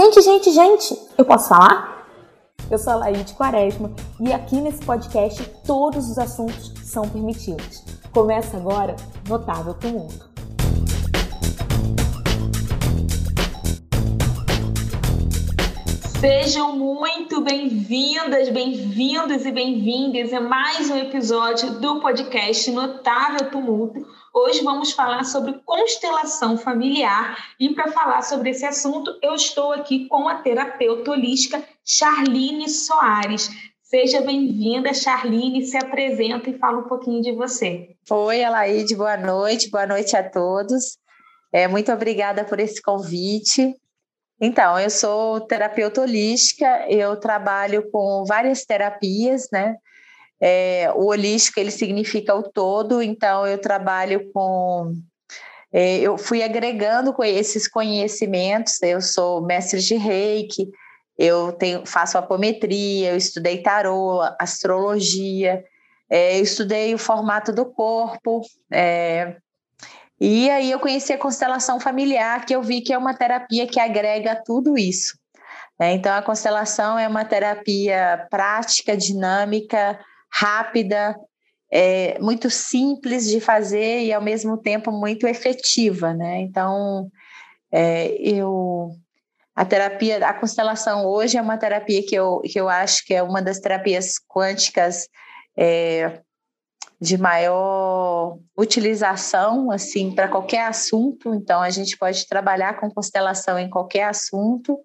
Gente, gente, gente, eu posso falar? Eu sou a Laide Quaresma e aqui nesse podcast todos os assuntos são permitidos. Começa agora Notável Tumulto. Sejam muito bem-vindas, bem-vindos e bem-vindas a mais um episódio do podcast Notável Tumulto. Hoje vamos falar sobre constelação familiar e para falar sobre esse assunto eu estou aqui com a terapeuta holística Charline Soares. Seja bem-vinda, Charline, se apresenta e fala um pouquinho de você. Oi, Alaide, boa noite, boa noite a todos. É, muito obrigada por esse convite. Então, eu sou terapeuta holística, eu trabalho com várias terapias, né? É, o holístico, ele significa o todo, então eu trabalho com... É, eu fui agregando com esses conhecimentos, eu sou mestre de reiki, eu tenho, faço apometria, eu estudei tarô, astrologia, é, eu estudei o formato do corpo, é, e aí eu conheci a constelação familiar, que eu vi que é uma terapia que agrega tudo isso. Né? Então, a constelação é uma terapia prática, dinâmica, rápida, é, muito simples de fazer e, ao mesmo tempo, muito efetiva. Né? Então, é, eu a terapia, a constelação hoje é uma terapia que eu, que eu acho que é uma das terapias quânticas é, de maior utilização assim para qualquer assunto. Então a gente pode trabalhar com constelação em qualquer assunto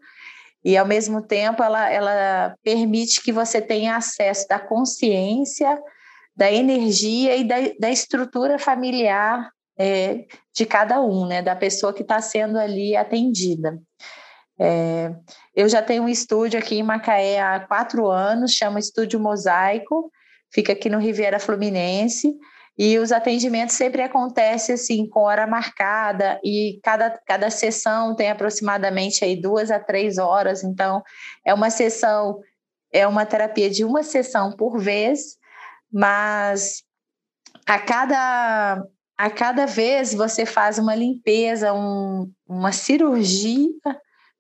e ao mesmo tempo ela, ela permite que você tenha acesso da consciência, da energia e da, da estrutura familiar é, de cada um, né, da pessoa que está sendo ali atendida. É, eu já tenho um estúdio aqui em Macaé há quatro anos, chama Estúdio Mosaico fica aqui no Riviera Fluminense, e os atendimentos sempre acontecem assim, com hora marcada, e cada, cada sessão tem aproximadamente aí duas a três horas, então é uma sessão, é uma terapia de uma sessão por vez, mas a cada, a cada vez você faz uma limpeza, um, uma cirurgia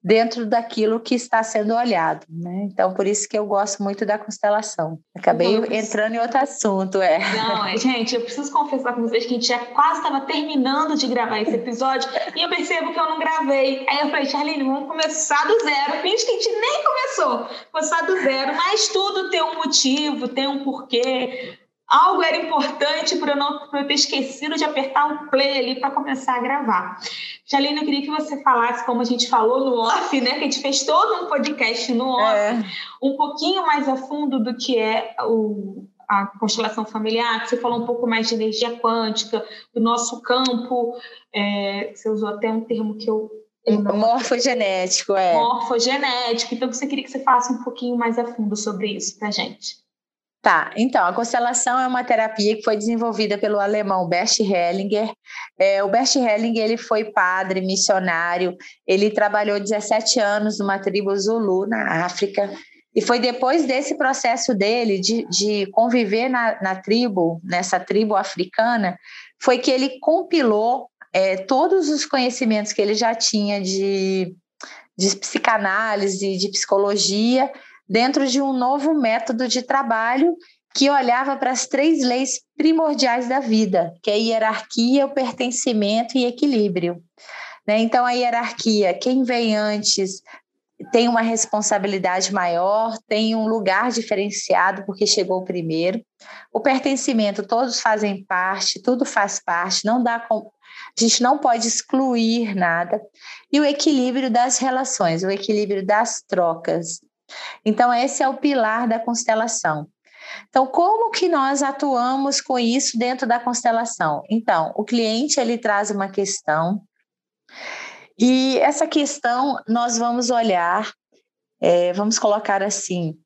dentro daquilo que está sendo olhado, né? Então, por isso que eu gosto muito da constelação. Acabei entrando em outro assunto, é. Não, é, gente, eu preciso confessar com vocês que a gente já quase estava terminando de gravar esse episódio e eu percebo que eu não gravei. Aí eu falei, Charlene, vamos começar do zero. Finge que a gente nem começou. Começar do zero, mas tudo tem um motivo, tem um porquê algo era importante para eu não pra eu ter esquecido de apertar o play ali para começar a gravar. Jalina, eu queria que você falasse, como a gente falou no off, né? Que a gente fez todo um podcast no off, é. um pouquinho mais a fundo do que é o, a constelação familiar, que você falou um pouco mais de energia quântica, do nosso campo. É, você usou até um termo que eu Morfogenético, é. Morfogenético. Então, você queria que você falasse um pouquinho mais a fundo sobre isso para gente. Tá, então, a constelação é uma terapia que foi desenvolvida pelo alemão Bert Hellinger. É, o Bert Hellinger ele foi padre, missionário, ele trabalhou 17 anos numa tribo Zulu, na África, e foi depois desse processo dele de, de conviver na, na tribo, nessa tribo africana, foi que ele compilou é, todos os conhecimentos que ele já tinha de, de psicanálise, de psicologia, dentro de um novo método de trabalho que olhava para as três leis primordiais da vida, que é a hierarquia, o pertencimento e equilíbrio. Né? Então, a hierarquia, quem vem antes tem uma responsabilidade maior, tem um lugar diferenciado porque chegou primeiro. O pertencimento, todos fazem parte, tudo faz parte, não dá a gente não pode excluir nada. E o equilíbrio das relações, o equilíbrio das trocas, então, esse é o pilar da constelação. Então, como que nós atuamos com isso dentro da constelação? Então, o cliente ele traz uma questão e essa questão nós vamos olhar, é, vamos colocar assim,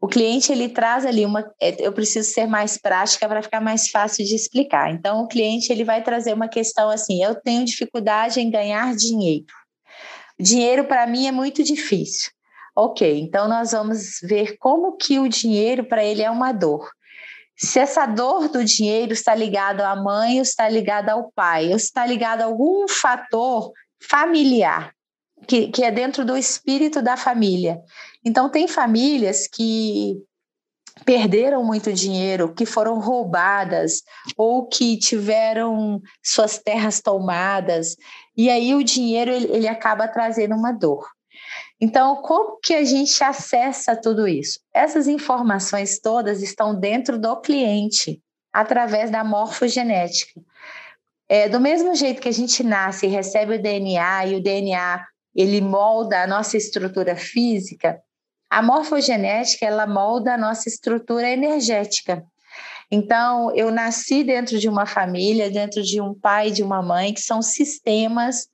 o cliente ele traz ali uma, é, eu preciso ser mais prática para ficar mais fácil de explicar. Então, o cliente ele vai trazer uma questão assim, eu tenho dificuldade em ganhar dinheiro. Dinheiro para mim é muito difícil. Ok, então nós vamos ver como que o dinheiro para ele é uma dor. Se essa dor do dinheiro está ligada à mãe, ou está ligada ao pai, ou está ligada a algum fator familiar. que, que é dentro do espírito da família. Então, tem famílias que perderam muito dinheiro, que foram roubadas ou que tiveram suas terras tomadas, e aí o dinheiro ele, ele acaba trazendo uma dor. Então, como que a gente acessa tudo isso? Essas informações todas estão dentro do cliente, através da morfogenética. É, do mesmo jeito que a gente nasce e recebe o DNA, e o DNA ele molda a nossa estrutura física, a morfogenética ela molda a nossa estrutura energética. Então, eu nasci dentro de uma família, dentro de um pai e de uma mãe, que são sistemas.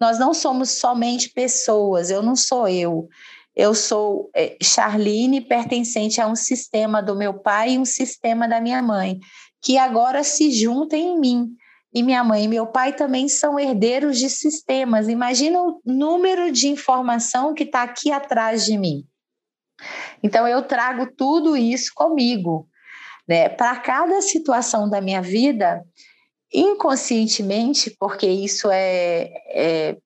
Nós não somos somente pessoas, eu não sou eu. Eu sou é, Charlene, pertencente a um sistema do meu pai e um sistema da minha mãe, que agora se juntam em mim. E minha mãe e meu pai também são herdeiros de sistemas. Imagina o número de informação que está aqui atrás de mim. Então, eu trago tudo isso comigo. Né? Para cada situação da minha vida, inconscientemente, porque isso é, é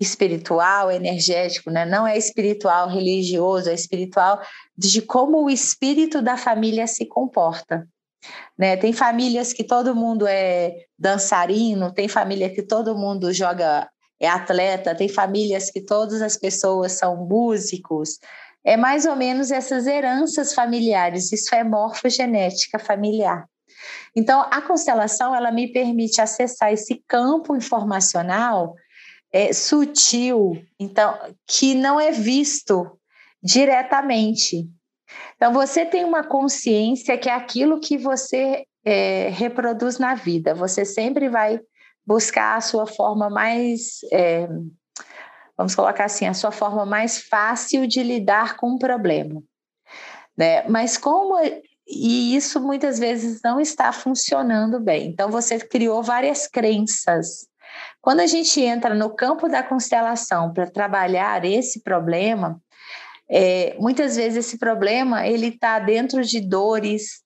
espiritual, energético, né? não é espiritual religioso, é espiritual de como o espírito da família se comporta. Né? Tem famílias que todo mundo é dançarino, tem família que todo mundo joga, é atleta, tem famílias que todas as pessoas são músicos, é mais ou menos essas heranças familiares, isso é morfogenética familiar. Então, a constelação ela me permite acessar esse campo informacional é, sutil, então que não é visto diretamente. Então, você tem uma consciência que é aquilo que você é, reproduz na vida. Você sempre vai buscar a sua forma mais é, vamos colocar assim, a sua forma mais fácil de lidar com o problema. Né? Mas como e isso muitas vezes não está funcionando bem. Então você criou várias crenças. Quando a gente entra no campo da constelação para trabalhar esse problema, é, muitas vezes esse problema ele está dentro de dores,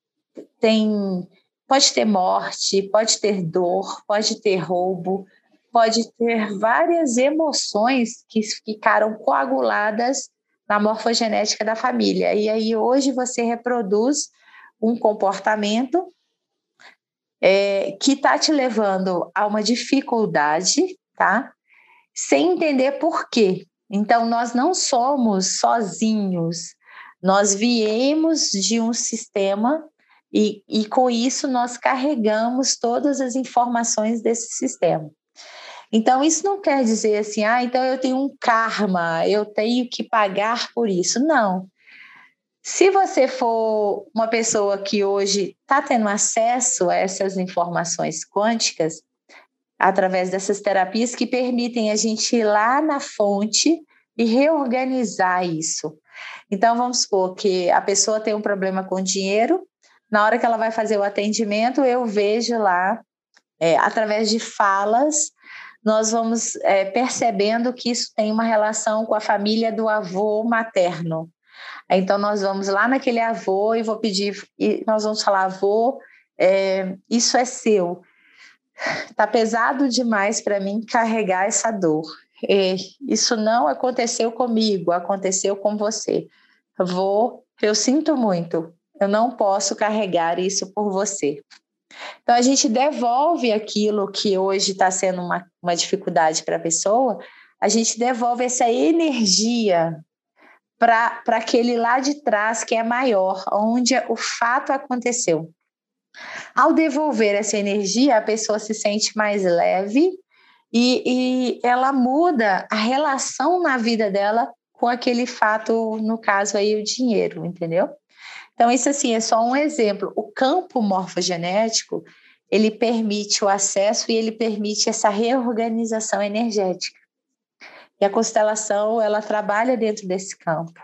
tem pode ter morte, pode ter dor, pode ter roubo, pode ter várias emoções que ficaram coaguladas na morfogenética da família. E aí hoje você reproduz um comportamento é, que está te levando a uma dificuldade, tá? Sem entender por quê. Então, nós não somos sozinhos, nós viemos de um sistema e, e com isso nós carregamos todas as informações desse sistema. Então, isso não quer dizer assim, ah, então eu tenho um karma, eu tenho que pagar por isso. Não. Se você for uma pessoa que hoje está tendo acesso a essas informações quânticas, através dessas terapias que permitem a gente ir lá na fonte e reorganizar isso. Então, vamos supor que a pessoa tem um problema com dinheiro, na hora que ela vai fazer o atendimento, eu vejo lá, é, através de falas, nós vamos é, percebendo que isso tem uma relação com a família do avô materno. Então, nós vamos lá naquele avô e vou pedir, e nós vamos falar, avô, é, isso é seu. Está pesado demais para mim carregar essa dor. Isso não aconteceu comigo, aconteceu com você. Avô, eu sinto muito, eu não posso carregar isso por você. Então, a gente devolve aquilo que hoje está sendo uma, uma dificuldade para a pessoa, a gente devolve essa energia para aquele lá de trás que é maior, onde o fato aconteceu. Ao devolver essa energia, a pessoa se sente mais leve e, e ela muda a relação na vida dela com aquele fato, no caso aí, o dinheiro, entendeu? Então, isso assim é só um exemplo. O campo morfogenético, ele permite o acesso e ele permite essa reorganização energética. E a constelação, ela trabalha dentro desse campo.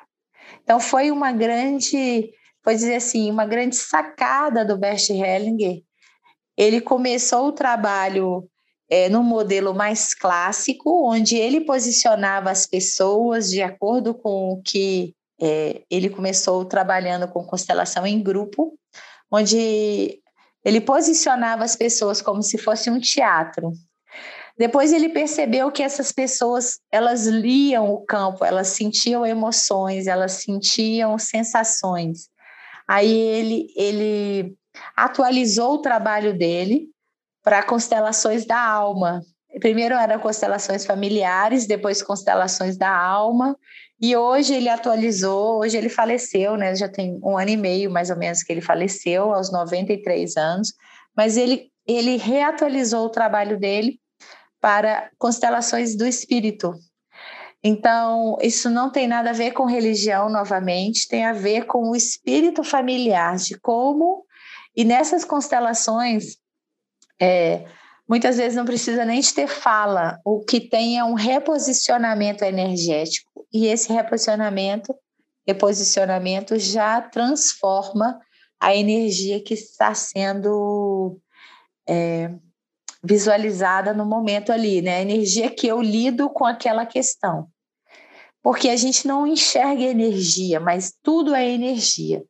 Então, foi uma grande, pode dizer assim, uma grande sacada do Bert Hellinger. Ele começou o trabalho é, no modelo mais clássico, onde ele posicionava as pessoas de acordo com o que é, ele começou trabalhando com constelação em grupo, onde ele posicionava as pessoas como se fosse um teatro. Depois ele percebeu que essas pessoas, elas liam o campo, elas sentiam emoções, elas sentiam sensações. Aí ele, ele atualizou o trabalho dele para constelações da alma. Primeiro eram constelações familiares, depois constelações da alma, e hoje ele atualizou, hoje ele faleceu, né? Já tem um ano e meio mais ou menos que ele faleceu, aos 93 anos, mas ele, ele reatualizou o trabalho dele para constelações do espírito. Então, isso não tem nada a ver com religião, novamente, tem a ver com o espírito familiar, de como. E nessas constelações, é, muitas vezes não precisa nem de ter fala, o que tem é um reposicionamento energético. E esse reposicionamento, reposicionamento já transforma a energia que está sendo é, visualizada no momento ali, né? A energia que eu lido com aquela questão. Porque a gente não enxerga energia, mas tudo é energia.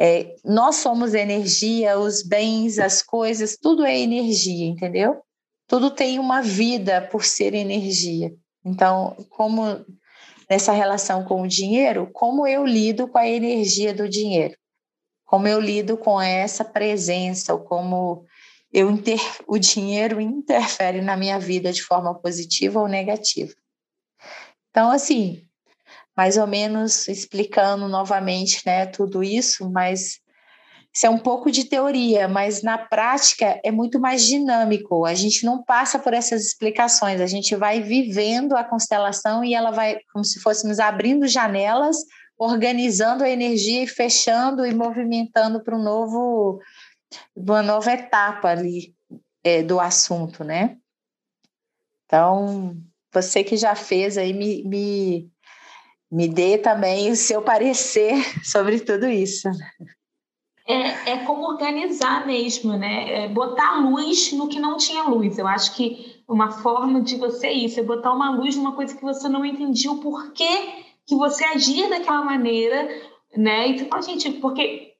É, nós somos energia, os bens, as coisas, tudo é energia, entendeu? Tudo tem uma vida por ser energia. Então, como nessa relação com o dinheiro, como eu lido com a energia do dinheiro? Como eu lido com essa presença, ou como eu inter... o dinheiro interfere na minha vida de forma positiva ou negativa. Então, assim, mais ou menos explicando novamente né, tudo isso, mas isso é um pouco de teoria, mas na prática é muito mais dinâmico. A gente não passa por essas explicações, a gente vai vivendo a constelação e ela vai, como se fôssemos abrindo janelas, organizando a energia e fechando e movimentando para um novo uma nova etapa ali é, do assunto, né? Então, você que já fez aí, me, me, me dê também o seu parecer sobre tudo isso. É, é como organizar mesmo, né? É botar luz no que não tinha luz. Eu acho que uma forma de você isso é botar uma luz numa coisa que você não entendia o porquê que você agia daquela maneira, né? E fala, gente, porque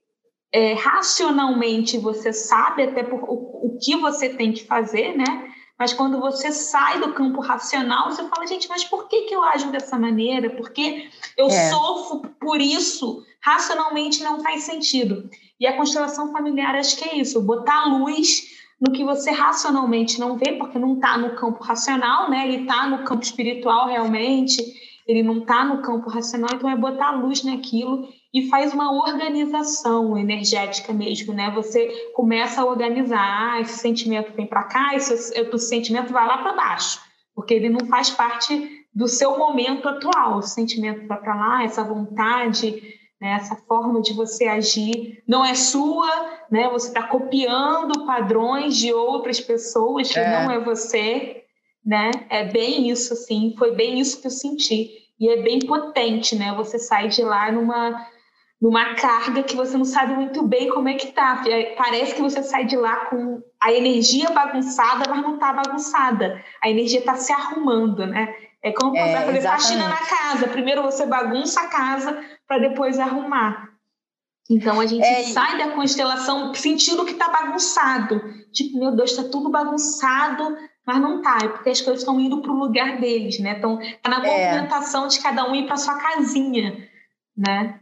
é, racionalmente você sabe até por, o, o que você tem que fazer, né? Mas quando você sai do campo racional, você fala, gente, mas por que, que eu ajo dessa maneira? Porque eu é. sofro por isso. Racionalmente não faz sentido. E a constelação familiar, acho que é isso, botar luz no que você racionalmente não vê, porque não está no campo racional, né? Ele está no campo espiritual realmente, ele não está no campo racional, então é botar luz naquilo e faz uma organização energética mesmo, né? Você começa a organizar, ah, esse sentimento vem para cá, esse, esse sentimento vai lá para baixo, porque ele não faz parte do seu momento atual. O sentimento vai para lá, essa vontade, né? essa forma de você agir não é sua, né? Você está copiando padrões de outras pessoas que é. não é você, né? É bem isso, assim. Foi bem isso que eu senti e é bem potente, né? Você sai de lá numa numa carga que você não sabe muito bem como é que tá. Parece que você sai de lá com a energia bagunçada, mas não tá bagunçada. A energia tá se arrumando, né? É como é, fazer exatamente. faxina na casa. Primeiro você bagunça a casa para depois arrumar. Então a gente é, sai da constelação sentindo que tá bagunçado. Tipo, meu Deus, tá tudo bagunçado, mas não tá, é porque as coisas estão indo para o lugar deles, né? Então, tá na é. movimentação é. de cada um ir para sua casinha, né?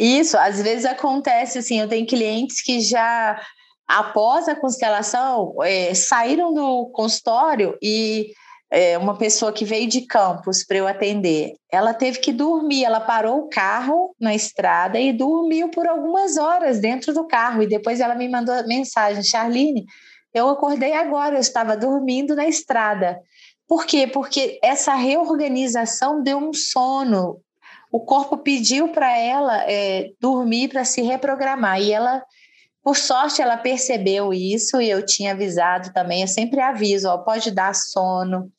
Isso, às vezes acontece assim, eu tenho clientes que já após a constelação é, saíram do consultório e é, uma pessoa que veio de Campos para eu atender, ela teve que dormir, ela parou o carro na estrada e dormiu por algumas horas dentro do carro e depois ela me mandou mensagem, Charline, eu acordei agora, eu estava dormindo na estrada. Por quê? Porque essa reorganização deu um sono o corpo pediu para ela é, dormir para se reprogramar. E ela por sorte ela percebeu isso e eu tinha avisado também. Eu sempre aviso ó, pode dar sono.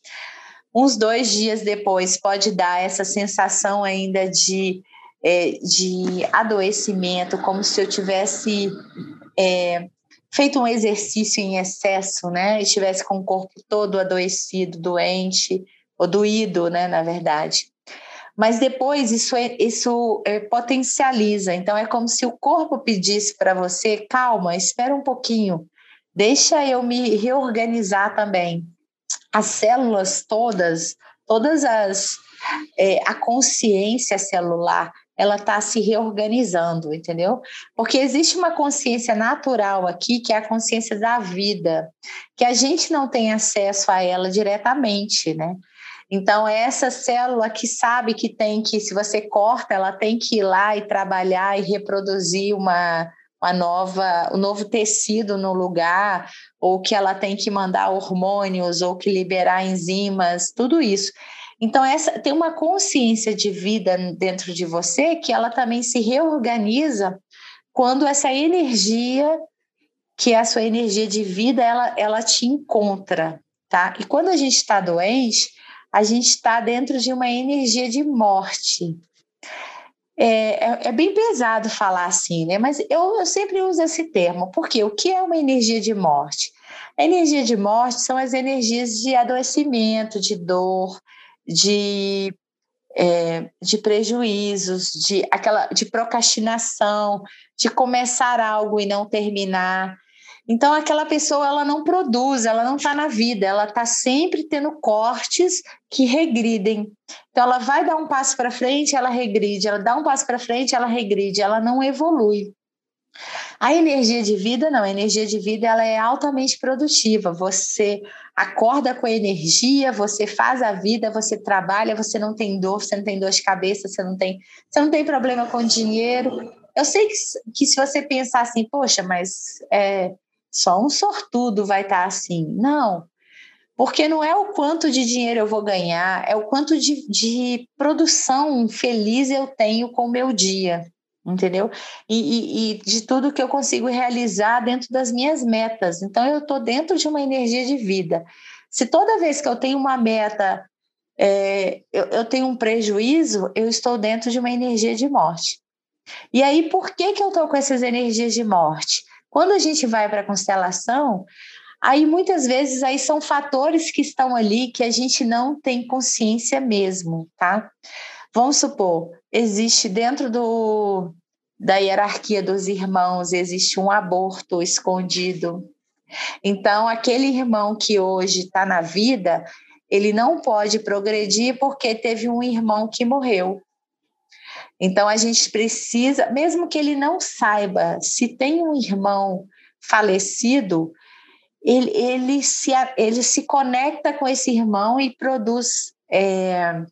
Uns dois dias depois pode dar essa sensação ainda de é, de adoecimento como se eu tivesse é, feito um exercício em excesso né? Estivesse com o corpo todo adoecido doente ou doído né na verdade mas depois isso, é, isso é, potencializa. Então é como se o corpo pedisse para você: calma, espera um pouquinho, deixa eu me reorganizar também. as células todas, todas as é, a consciência celular, ela está se reorganizando, entendeu? Porque existe uma consciência natural aqui, que é a consciência da vida, que a gente não tem acesso a ela diretamente, né? Então, é essa célula que sabe que tem que, se você corta, ela tem que ir lá e trabalhar e reproduzir uma, uma nova, um novo tecido no lugar, ou que ela tem que mandar hormônios, ou que liberar enzimas, tudo isso. Então, essa tem uma consciência de vida dentro de você que ela também se reorganiza quando essa energia, que é a sua energia de vida, ela, ela te encontra, tá? E quando a gente está doente, a gente está dentro de uma energia de morte. É, é, é, bem pesado falar assim, né? Mas eu, eu sempre uso esse termo, porque o que é uma energia de morte? A energia de morte são as energias de adoecimento, de dor, de, é, de prejuízos, de, aquela, de procrastinação, de começar algo e não terminar. Então, aquela pessoa ela não produz, ela não está na vida, ela está sempre tendo cortes que regridem. Então, ela vai dar um passo para frente, ela regride, ela dá um passo para frente, ela regride, ela não evolui. A energia de vida não, a energia de vida ela é altamente produtiva. Você acorda com energia, você faz a vida, você trabalha, você não tem dor, você não tem dor de cabeça, você não tem, você não tem problema com dinheiro. Eu sei que, que se você pensar assim, poxa, mas é, só um sortudo vai estar assim. Não, porque não é o quanto de dinheiro eu vou ganhar, é o quanto de, de produção feliz eu tenho com o meu dia entendeu? E, e, e, de tudo que eu consigo realizar dentro das minhas metas. Então, eu estou dentro de uma energia de vida. Se toda vez que eu tenho uma meta, é, eu, eu, tenho um prejuízo, eu estou dentro de uma energia de morte. E aí, por que, que eu estou com essas energias de morte? Quando a gente vai para a constelação, aí muitas vezes aí são fatores que estão ali que a gente não tem consciência mesmo, tá? Vamos supor, existe dentro do, da hierarquia dos irmãos, existe um aborto escondido. Então, aquele irmão que hoje está na vida, ele não pode progredir porque teve um irmão que morreu. Então, a gente precisa, mesmo que ele não saiba se tem um irmão falecido, ele, ele, se, ele se conecta com esse irmão e produz é,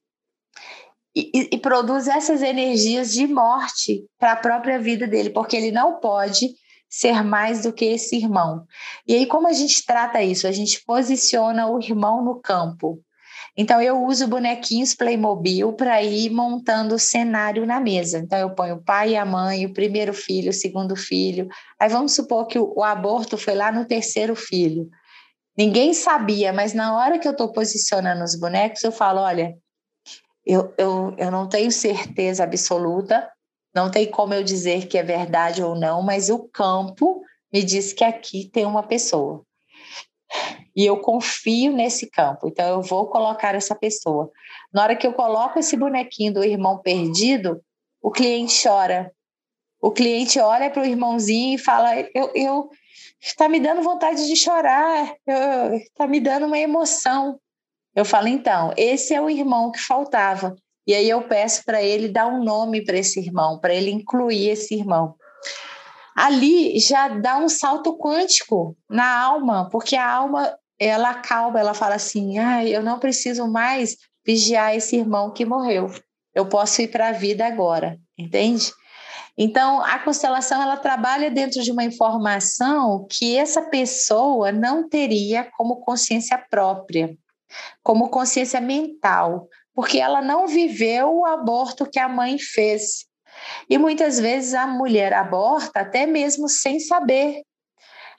e, e, produz essas energias de morte para a própria vida dele, porque ele não pode ser mais do que esse irmão. E aí, como a gente trata isso? A gente posiciona o irmão no campo. Então, eu uso bonequinhos Playmobil para ir montando o cenário na mesa. Então, eu ponho o pai e a mãe, o primeiro filho, o segundo filho. Aí, vamos supor que o, o aborto foi lá no terceiro filho. Ninguém sabia, mas na hora que eu estou posicionando os bonecos, eu falo: olha, eu, eu, eu não tenho certeza absoluta, não tem como eu dizer que é verdade ou não, mas o campo me diz que aqui tem uma pessoa. E eu confio nesse campo, então eu vou colocar essa pessoa. Na hora que eu coloco esse bonequinho do irmão perdido, o cliente chora. O cliente olha para o irmãozinho e fala: eu, eu está me dando vontade de chorar, está me dando uma emoção. Eu falo, então, esse é o irmão que faltava. E aí eu peço para ele dar um nome para esse irmão, para ele incluir esse irmão. Ali já dá um salto quântico na alma, porque a alma ela acalma, ela fala assim: ah, eu não preciso mais vigiar esse irmão que morreu. Eu posso ir para a vida agora, entende? Então, a constelação ela trabalha dentro de uma informação que essa pessoa não teria como consciência própria como consciência mental, porque ela não viveu o aborto que a mãe fez. E muitas vezes a mulher aborta até mesmo sem saber.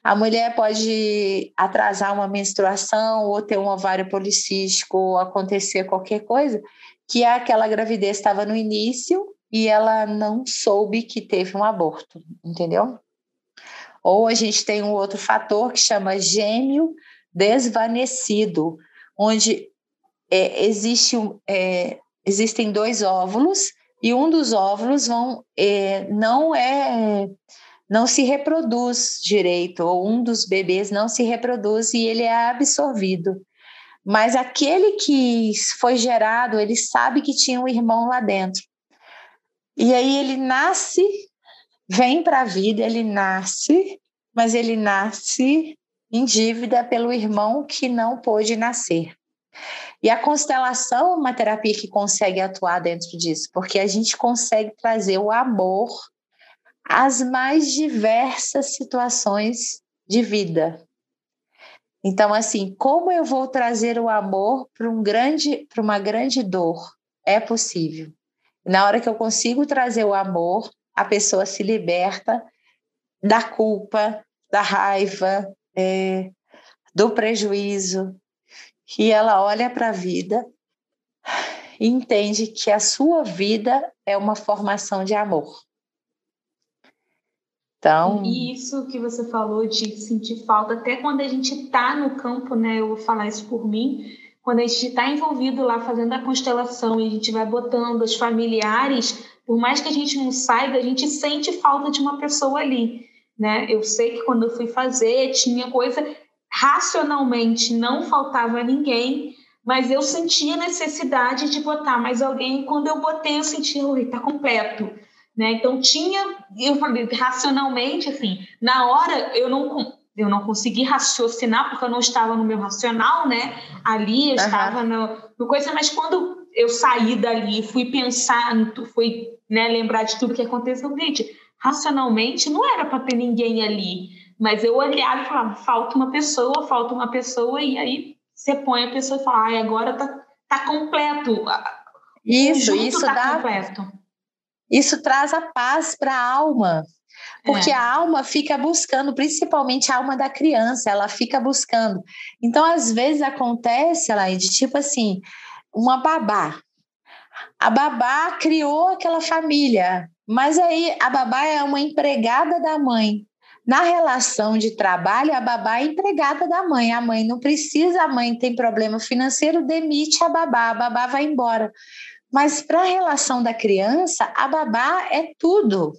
A mulher pode atrasar uma menstruação ou ter um ovário policístico ou acontecer qualquer coisa que aquela gravidez estava no início e ela não soube que teve um aborto, entendeu? Ou a gente tem um outro fator que chama gêmeo desvanecido, onde é, existe, é, existem dois óvulos e um dos óvulos vão, é, não é não se reproduz direito, ou um dos bebês não se reproduz e ele é absorvido. mas aquele que foi gerado, ele sabe que tinha um irmão lá dentro. E aí ele nasce, vem para a vida, ele nasce, mas ele nasce em dívida pelo irmão que não pôde nascer. E a constelação é uma terapia que consegue atuar dentro disso, porque a gente consegue trazer o amor às mais diversas situações de vida. Então, assim, como eu vou trazer o amor para um grande, para uma grande dor? É possível. Na hora que eu consigo trazer o amor, a pessoa se liberta da culpa, da raiva, é, do prejuízo, e ela olha para a vida e entende que a sua vida é uma formação de amor. Então, e isso que você falou de sentir falta, até quando a gente está no campo, né? Eu vou falar isso por mim. Quando a gente está envolvido lá fazendo a constelação e a gente vai botando os familiares, por mais que a gente não saiba, a gente sente falta de uma pessoa ali, né? Eu sei que quando eu fui fazer tinha coisa racionalmente não faltava ninguém, mas eu sentia necessidade de botar mais alguém. E quando eu botei, eu senti, oi, tá completo né? Então tinha, eu falei racionalmente, assim, na hora eu não eu não consegui raciocinar porque eu não estava no meu racional, né? Ali eu uhum. estava no, no, coisa, mas quando eu saí dali, fui pensar, fui né, lembrar de tudo que aconteceu, gente, racionalmente não era para ter ninguém ali, mas eu olhava e falava, falta uma pessoa, falta uma pessoa, e aí você põe a pessoa e fala, ai, agora tá, tá completo. Isso, isso tá dá, completo. Isso traz a paz para a alma, porque é. a alma fica buscando, principalmente a alma da criança, ela fica buscando. Então, às vezes acontece, Laide, tipo assim, uma babá. A babá criou aquela família, mas aí a babá é uma empregada da mãe. Na relação de trabalho, a babá é empregada da mãe. A mãe não precisa, a mãe tem problema financeiro, demite a babá, a babá vai embora. Mas para a relação da criança, a babá é tudo.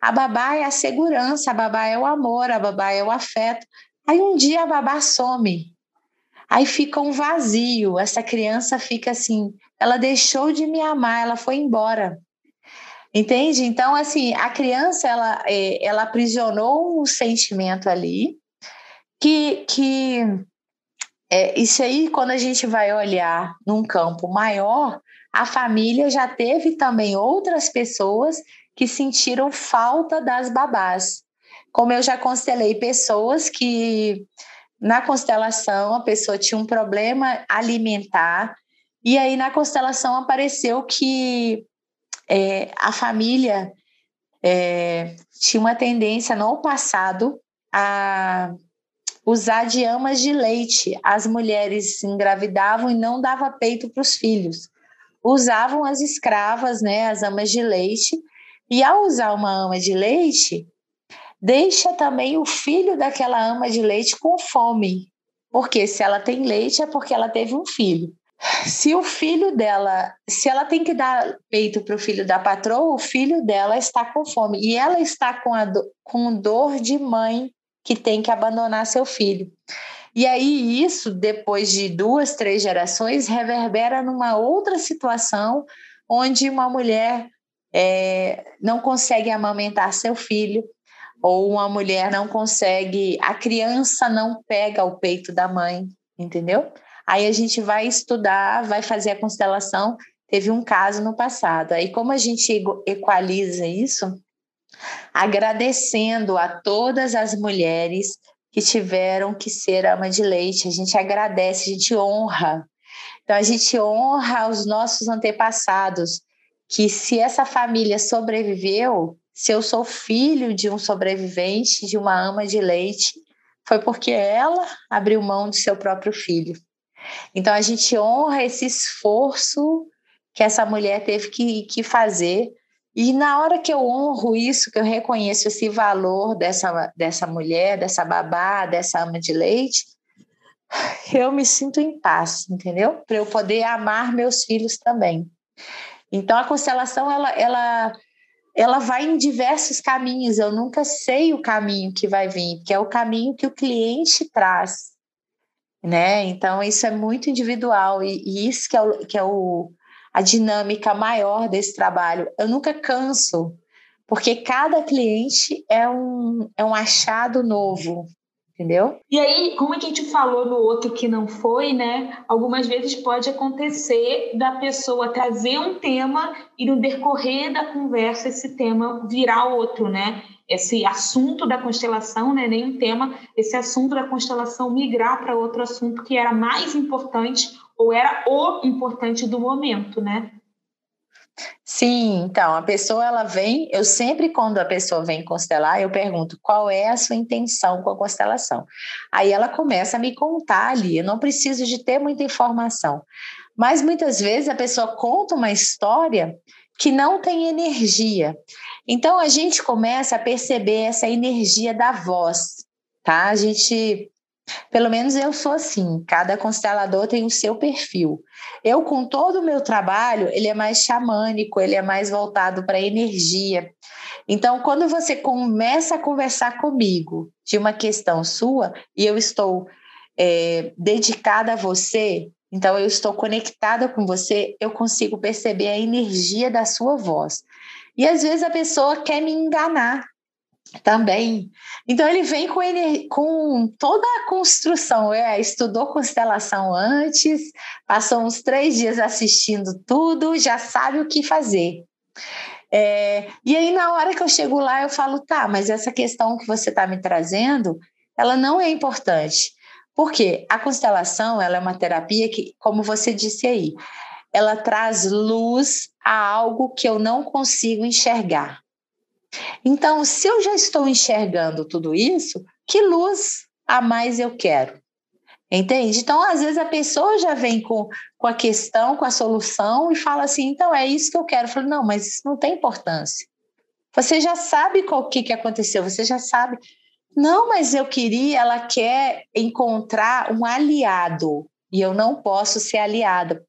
A babá é a segurança, a babá é o amor, a babá é o afeto. Aí um dia a babá some. Aí fica um vazio. Essa criança fica assim, ela deixou de me amar, ela foi embora. Entende? Então, assim, a criança, ela, é, ela aprisionou um sentimento ali que, que é, isso aí, quando a gente vai olhar num campo maior, a família já teve também outras pessoas que sentiram falta das babás. Como eu já constelei pessoas que na constelação a pessoa tinha um problema alimentar e aí na constelação apareceu que é, a família é, tinha uma tendência no passado a usar de amas de leite. As mulheres engravidavam e não dava peito para os filhos usavam as escravas, né, as amas de leite, e ao usar uma ama de leite, deixa também o filho daquela ama de leite com fome, porque se ela tem leite é porque ela teve um filho. Se o filho dela, se ela tem que dar peito para o filho da patroa, o filho dela está com fome e ela está com, a do, com dor de mãe que tem que abandonar seu filho. E aí, isso, depois de duas, três gerações, reverbera numa outra situação onde uma mulher é, não consegue amamentar seu filho, ou uma mulher não consegue, a criança não pega o peito da mãe, entendeu? Aí a gente vai estudar, vai fazer a constelação. Teve um caso no passado. Aí, como a gente equaliza isso? Agradecendo a todas as mulheres que tiveram que ser ama de leite. A gente agradece, a gente honra. Então, a gente honra os nossos antepassados, que se essa família sobreviveu, se eu sou filho de um sobrevivente, de uma ama de leite, foi porque ela abriu mão do seu próprio filho. Então, a gente honra esse esforço que essa mulher teve que, que fazer e na hora que eu honro isso, que eu reconheço esse valor dessa, dessa mulher, dessa babá, dessa ama de leite, eu me sinto em paz, entendeu? Para eu poder amar meus filhos também. Então a constelação ela, ela, ela vai em diversos caminhos. Eu nunca sei o caminho que vai vir, que é o caminho que o cliente traz. né? Então isso é muito individual e, e isso que é, o, que é o, a dinâmica maior desse trabalho. Eu nunca canso, porque cada cliente é um, é um achado novo, entendeu? E aí, como a gente falou no outro que não foi, né? Algumas vezes pode acontecer da pessoa trazer um tema e no decorrer da conversa esse tema virar outro, né? Esse assunto da constelação, né? Nem um tema, esse assunto da constelação migrar para outro assunto que era mais importante ou era o importante do momento, né? Sim, então a pessoa ela vem, eu sempre quando a pessoa vem constelar, eu pergunto qual é a sua intenção com a constelação. Aí ela começa a me contar ali, eu não preciso de ter muita informação. Mas muitas vezes a pessoa conta uma história que não tem energia. Então a gente começa a perceber essa energia da voz, tá? A gente pelo menos eu sou assim, cada constelador tem o seu perfil. Eu, com todo o meu trabalho, ele é mais xamânico, ele é mais voltado para energia. Então, quando você começa a conversar comigo de uma questão sua, e eu estou é, dedicada a você, então eu estou conectada com você, eu consigo perceber a energia da sua voz. E às vezes a pessoa quer me enganar, também. Então ele vem com, ele, com toda a construção. É, estudou constelação antes, passou uns três dias assistindo tudo, já sabe o que fazer. É, e aí, na hora que eu chego lá, eu falo, tá, mas essa questão que você está me trazendo, ela não é importante. Porque a constelação ela é uma terapia que, como você disse aí, ela traz luz a algo que eu não consigo enxergar. Então, se eu já estou enxergando tudo isso, que luz a mais eu quero? Entende? Então, às vezes a pessoa já vem com, com a questão, com a solução e fala assim: então é isso que eu quero. Eu falo: não, mas isso não tem importância. Você já sabe o que, que aconteceu, você já sabe. Não, mas eu queria, ela quer encontrar um aliado e eu não posso ser aliada.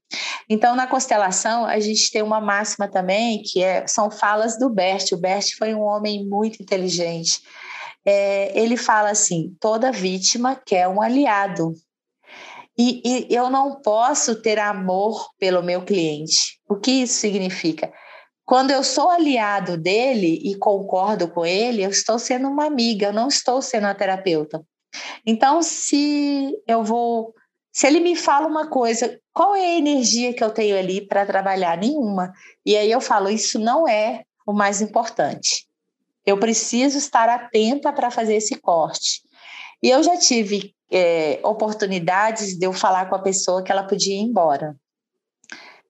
Então, na constelação, a gente tem uma máxima também, que é, são falas do Bert. O Bert foi um homem muito inteligente. É, ele fala assim: toda vítima quer um aliado. E, e eu não posso ter amor pelo meu cliente. O que isso significa? Quando eu sou aliado dele e concordo com ele, eu estou sendo uma amiga, eu não estou sendo a terapeuta. Então, se eu vou se ele me fala uma coisa, qual é a energia que eu tenho ali para trabalhar? Nenhuma. E aí eu falo, isso não é o mais importante. Eu preciso estar atenta para fazer esse corte. E eu já tive é, oportunidades de eu falar com a pessoa que ela podia ir embora.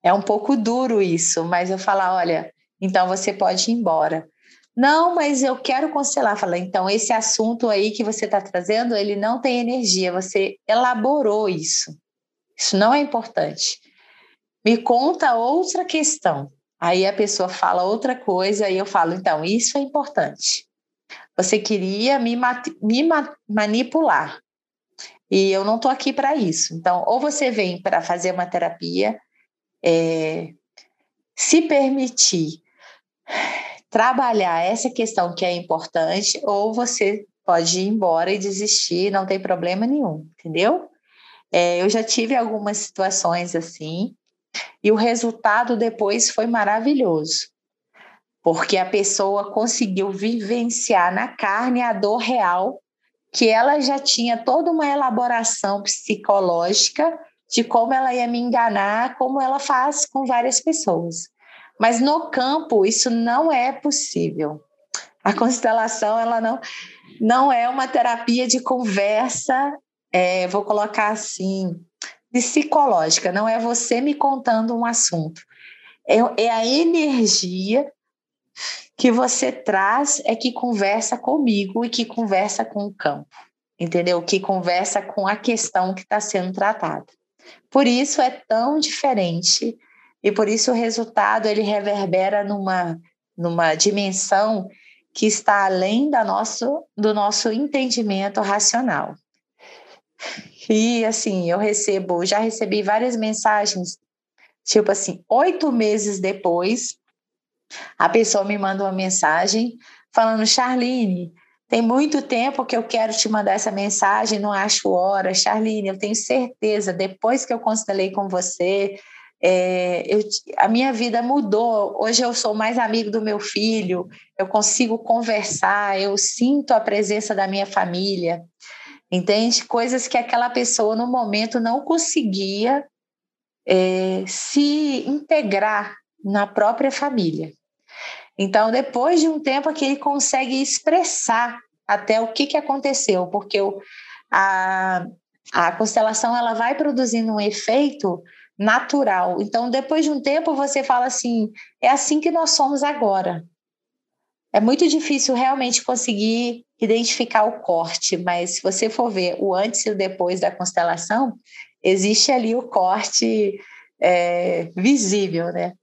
É um pouco duro isso, mas eu falar, olha, então você pode ir embora. Não, mas eu quero constelar. Fala, então, esse assunto aí que você está trazendo, ele não tem energia, você elaborou isso. Isso não é importante. Me conta outra questão. Aí a pessoa fala outra coisa e eu falo, então, isso é importante. Você queria me, me ma manipular. E eu não estou aqui para isso. Então, ou você vem para fazer uma terapia, é, se permitir trabalhar essa questão que é importante, ou você pode ir embora e desistir, não tem problema nenhum, entendeu? É, eu já tive algumas situações assim, e o resultado depois foi maravilhoso, porque a pessoa conseguiu vivenciar na carne a dor real, que ela já tinha toda uma elaboração psicológica de como ela ia me enganar, como ela faz com várias pessoas. Mas no campo isso não é possível. A constelação ela não, não é uma terapia de conversa, é, vou colocar assim, psicológica. Não é você me contando um assunto. É, é a energia que você traz é que conversa comigo e que conversa com o campo, entendeu? Que conversa com a questão que está sendo tratada. Por isso é tão diferente e por isso o resultado ele reverbera numa, numa dimensão que está além da nosso, do nosso entendimento racional. E assim, eu recebo, já recebi várias mensagens, tipo assim, oito meses depois, a pessoa me manda uma mensagem falando, Charlene, tem muito tempo que eu quero te mandar essa mensagem, não acho hora. Charlene, eu tenho certeza, depois que eu constelei com você, é, eu, a minha vida mudou. Hoje eu sou mais amigo do meu filho, eu consigo conversar, eu sinto a presença da minha família, entende? Coisas que aquela pessoa no momento não conseguia é, se integrar na própria família. Então, depois de um tempo é que ele consegue expressar até o que, que aconteceu, porque o, a, a constelação ela vai produzindo um efeito natural. Então, depois de um tempo, você fala assim: é assim que nós somos agora. É muito difícil realmente conseguir identificar o corte, mas se você for ver o antes e o depois da constelação, existe ali o corte é, visível, né?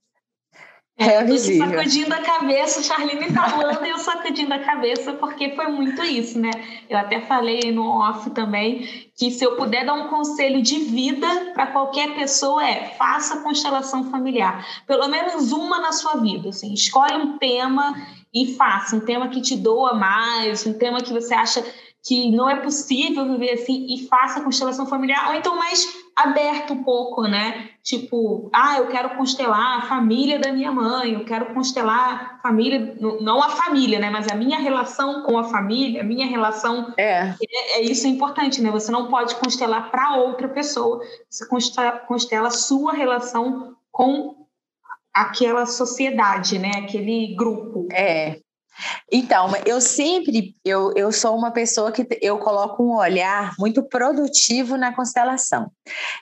É, eu sacudindo a cabeça, Charlene falando e eu sacudindo a cabeça, porque foi muito isso, né? Eu até falei no off também que se eu puder dar um conselho de vida para qualquer pessoa é faça constelação familiar. Pelo menos uma na sua vida. Assim, escolhe um tema e faça. Um tema que te doa mais, um tema que você acha que não é possível viver assim e faça constelação familiar, ou então mais aberto um pouco, né? Tipo, ah, eu quero constelar a família da minha mãe, eu quero constelar a família, não a família, né? Mas a minha relação com a família, a minha relação. É. É, é isso é importante, né? Você não pode constelar para outra pessoa, você constela, constela a sua relação com aquela sociedade, né? Aquele grupo. É. Então, eu sempre, eu, eu sou uma pessoa que eu coloco um olhar muito produtivo na constelação.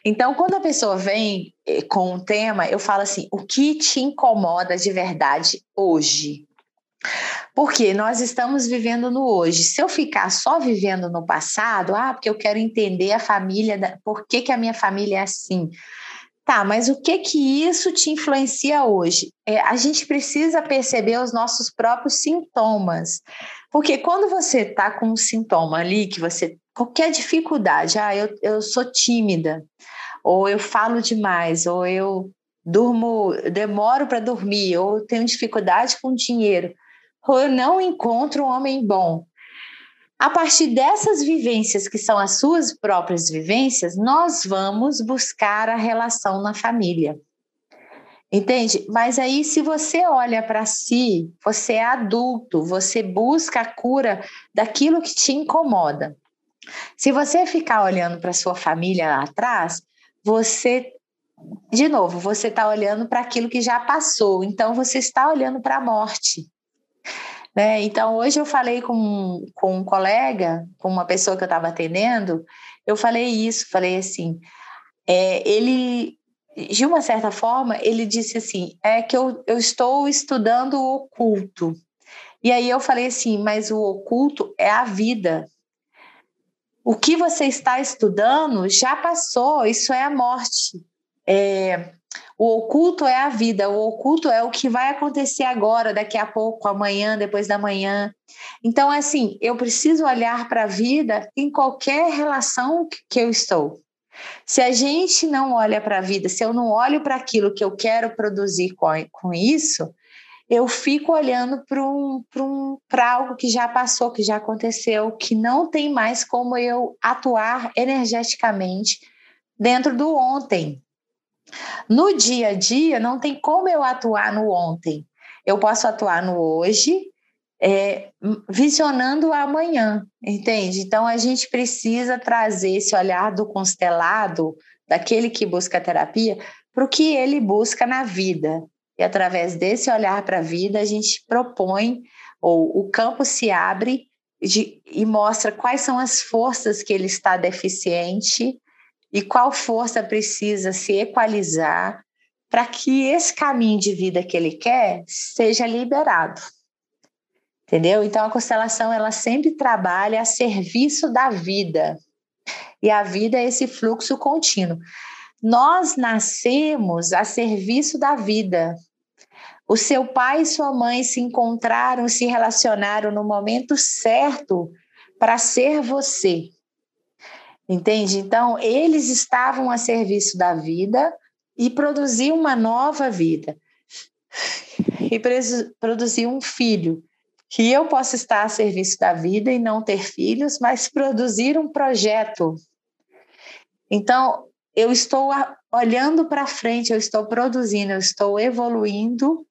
Então, quando a pessoa vem eh, com um tema, eu falo assim, o que te incomoda de verdade hoje? Porque nós estamos vivendo no hoje. Se eu ficar só vivendo no passado, ah, porque eu quero entender a família, por que, que a minha família é assim? Tá, mas o que que isso te influencia hoje? É, a gente precisa perceber os nossos próprios sintomas. Porque quando você está com um sintoma ali, que você. qualquer dificuldade, ah, eu, eu sou tímida, ou eu falo demais, ou eu durmo, demoro para dormir, ou tenho dificuldade com dinheiro, ou eu não encontro um homem bom. A partir dessas vivências, que são as suas próprias vivências, nós vamos buscar a relação na família. Entende? Mas aí, se você olha para si, você é adulto, você busca a cura daquilo que te incomoda. Se você ficar olhando para sua família lá atrás, você, de novo, você está olhando para aquilo que já passou. Então, você está olhando para a morte. Né? Então, hoje eu falei com, com um colega, com uma pessoa que eu estava atendendo, eu falei isso, falei assim, é, ele, de uma certa forma, ele disse assim, é que eu, eu estou estudando o oculto. E aí eu falei assim, mas o oculto é a vida. O que você está estudando já passou, isso é a morte. É, o oculto é a vida, o oculto é o que vai acontecer agora, daqui a pouco, amanhã, depois da manhã. Então, assim, eu preciso olhar para a vida em qualquer relação que eu estou. Se a gente não olha para a vida, se eu não olho para aquilo que eu quero produzir com, isso, eu fico olhando para um, um, algo que já passou, que já aconteceu, que não tem mais como eu atuar energeticamente dentro do ontem. No dia a dia, não tem como eu atuar no ontem. Eu posso atuar no hoje, é, visionando o amanhã, entende? Então, a gente precisa trazer esse olhar do constelado, daquele que busca terapia, para o que ele busca na vida. E através desse olhar para a vida, a gente propõe, ou o campo se abre de, e mostra quais são as forças que ele está deficiente e qual força precisa se equalizar para que esse caminho de vida que ele quer seja liberado. Entendeu? Então a constelação ela sempre trabalha a serviço da vida. E a vida é esse fluxo contínuo. Nós nascemos a serviço da vida. O seu pai e sua mãe se encontraram, se relacionaram no momento certo para ser você. Entende? Então, eles estavam a serviço da vida e produziam uma nova vida. E produziam um filho. que eu posso estar a serviço da vida e não ter filhos, mas produzir um projeto. Então, eu estou olhando para frente, eu estou produzindo, eu estou evoluindo,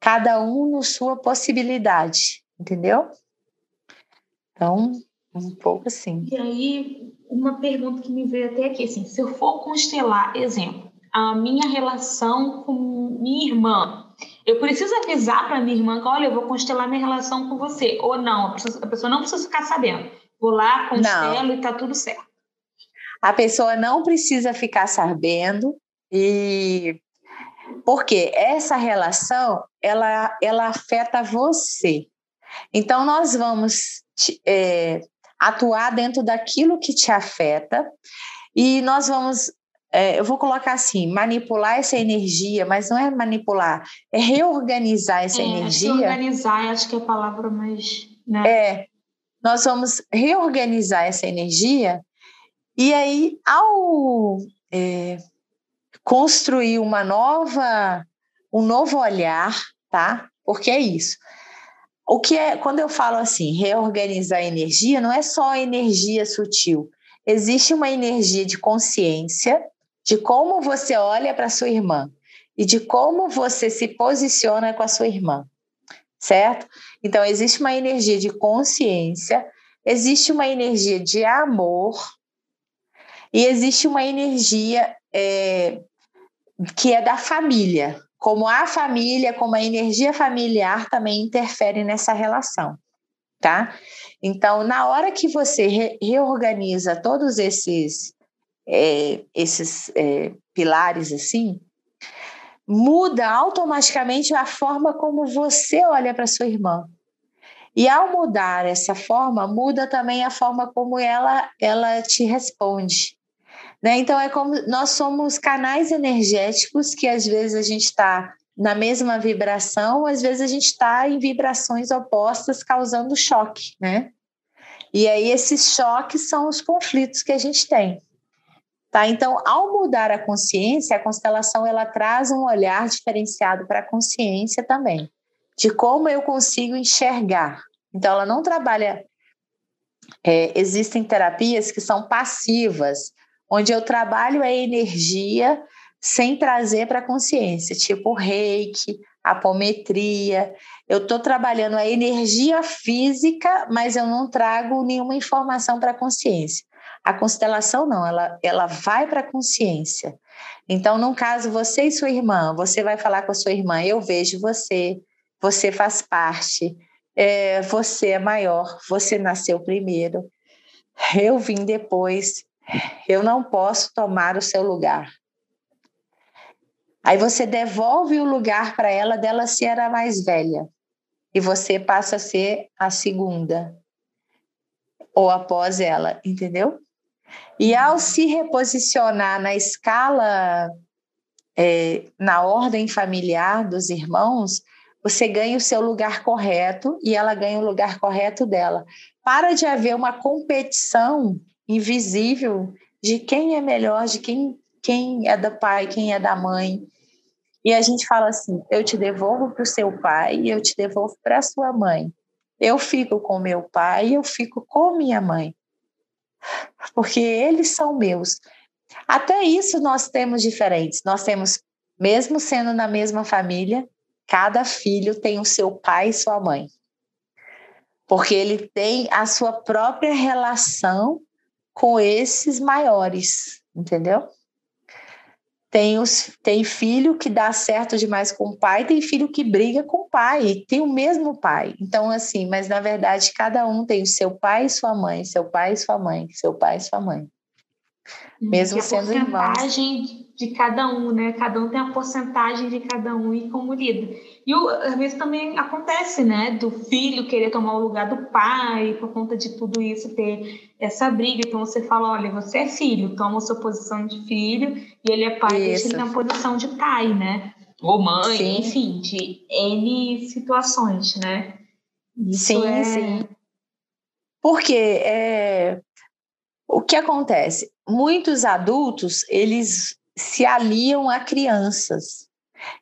cada um na sua possibilidade, entendeu? Então, um pouco assim. E aí, uma pergunta que me veio até aqui, assim, se eu for constelar, exemplo, a minha relação com minha irmã, eu preciso avisar para minha irmã que, olha, eu vou constelar minha relação com você, ou não, a pessoa, a pessoa não precisa ficar sabendo. Vou lá, constelo não. e tá tudo certo. A pessoa não precisa ficar sabendo e porque essa relação ela, ela afeta você. Então nós vamos é, atuar dentro daquilo que te afeta e nós vamos é, eu vou colocar assim, manipular essa energia, mas não é manipular, é reorganizar essa é, energia. Reorganizar, acho que é a palavra mais. Né? É, nós vamos reorganizar essa energia, e aí, ao é, construir uma nova, um novo olhar, tá? Porque é isso. O que é, quando eu falo assim, reorganizar a energia, não é só a energia sutil. Existe uma energia de consciência de como você olha para sua irmã e de como você se posiciona com a sua irmã, certo? Então, existe uma energia de consciência, existe uma energia de amor e existe uma energia é, que é da família. Como a família, como a energia familiar também interfere nessa relação, tá? Então, na hora que você re reorganiza todos esses é, esses é, pilares assim, muda automaticamente a forma como você olha para sua irmã. E ao mudar essa forma, muda também a forma como ela, ela te responde. Né? Então, é como nós somos canais energéticos que às vezes a gente está na mesma vibração, às vezes a gente está em vibrações opostas, causando choque, né? E aí, esses choques são os conflitos que a gente tem. Tá? Então, ao mudar a consciência, a constelação ela traz um olhar diferenciado para a consciência também, de como eu consigo enxergar. Então, ela não trabalha. É, existem terapias que são passivas, onde eu trabalho a energia sem trazer para a consciência, tipo reiki, apometria. Eu estou trabalhando a energia física, mas eu não trago nenhuma informação para a consciência. A constelação não, ela, ela vai para a consciência. Então, num caso, você e sua irmã, você vai falar com a sua irmã, eu vejo você, você faz parte, é, você é maior, você nasceu primeiro, eu vim depois, eu não posso tomar o seu lugar. Aí você devolve o lugar para ela dela ser a mais velha e você passa a ser a segunda ou após ela, entendeu? E ao se reposicionar na escala, é, na ordem familiar dos irmãos, você ganha o seu lugar correto e ela ganha o lugar correto dela. Para de haver uma competição invisível de quem é melhor, de quem, quem é do pai, quem é da mãe. E a gente fala assim: eu te devolvo para o seu pai e eu te devolvo para a sua mãe. Eu fico com meu pai e eu fico com minha mãe porque eles são meus. Até isso nós temos diferentes. Nós temos, mesmo sendo na mesma família, cada filho tem o seu pai e sua mãe. Porque ele tem a sua própria relação com esses maiores, entendeu? Tem, os, tem filho que dá certo demais com o pai, tem filho que briga com o pai, tem o mesmo pai. Então, assim, mas na verdade, cada um tem o seu pai e sua mãe, seu pai e sua mãe, seu pai e sua mãe. Mesmo sendo irmãos. porcentagem de cada um, né? Cada um tem a porcentagem de cada um e como lida. E às vezes também acontece, né, do filho querer tomar o lugar do pai, por conta de tudo isso ter essa briga. Então você fala, olha, você é filho, toma a sua posição de filho, e ele é pai, deixa ele na posição de pai, né? Ou mãe, sim. enfim, de N situações, né? Isso sim, é... sim. Porque é, o que acontece? Muitos adultos, eles se aliam a crianças.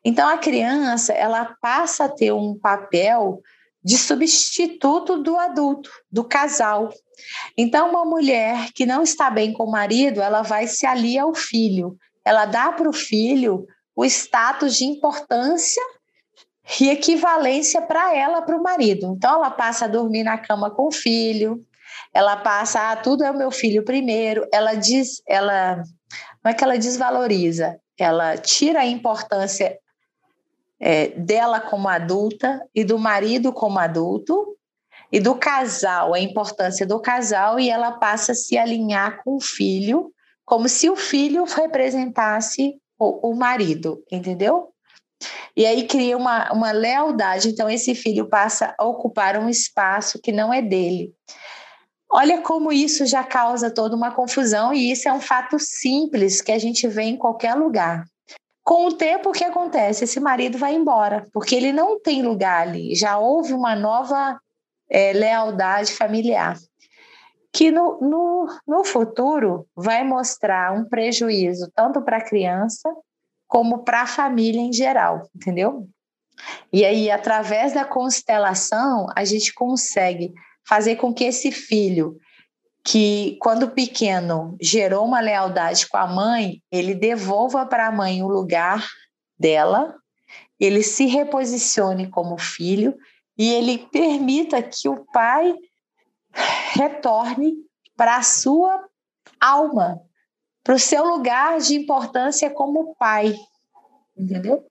Então a criança, ela passa a ter um papel de substituto do adulto, do casal. Então, uma mulher que não está bem com o marido, ela vai se aliar ao filho. Ela dá para o filho o status de importância e equivalência para ela, para o marido. Então, ela passa a dormir na cama com o filho, ela passa, ah, tudo é o meu filho primeiro. Ela diz, ela, não é que ela desvaloriza, ela tira a importância é, dela como adulta e do marido como adulto e do casal, a importância do casal, e ela passa a se alinhar com o filho, como se o filho representasse o, o marido, entendeu? E aí cria uma, uma lealdade, então esse filho passa a ocupar um espaço que não é dele. Olha como isso já causa toda uma confusão, e isso é um fato simples que a gente vê em qualquer lugar. Com o tempo, o que acontece? Esse marido vai embora, porque ele não tem lugar ali. Já houve uma nova é, lealdade familiar, que no, no, no futuro vai mostrar um prejuízo tanto para a criança como para a família em geral, entendeu? E aí, através da constelação, a gente consegue fazer com que esse filho que quando pequeno gerou uma lealdade com a mãe, ele devolva para a mãe o lugar dela, ele se reposicione como filho e ele permita que o pai retorne para a sua alma, para o seu lugar de importância como pai, entendeu?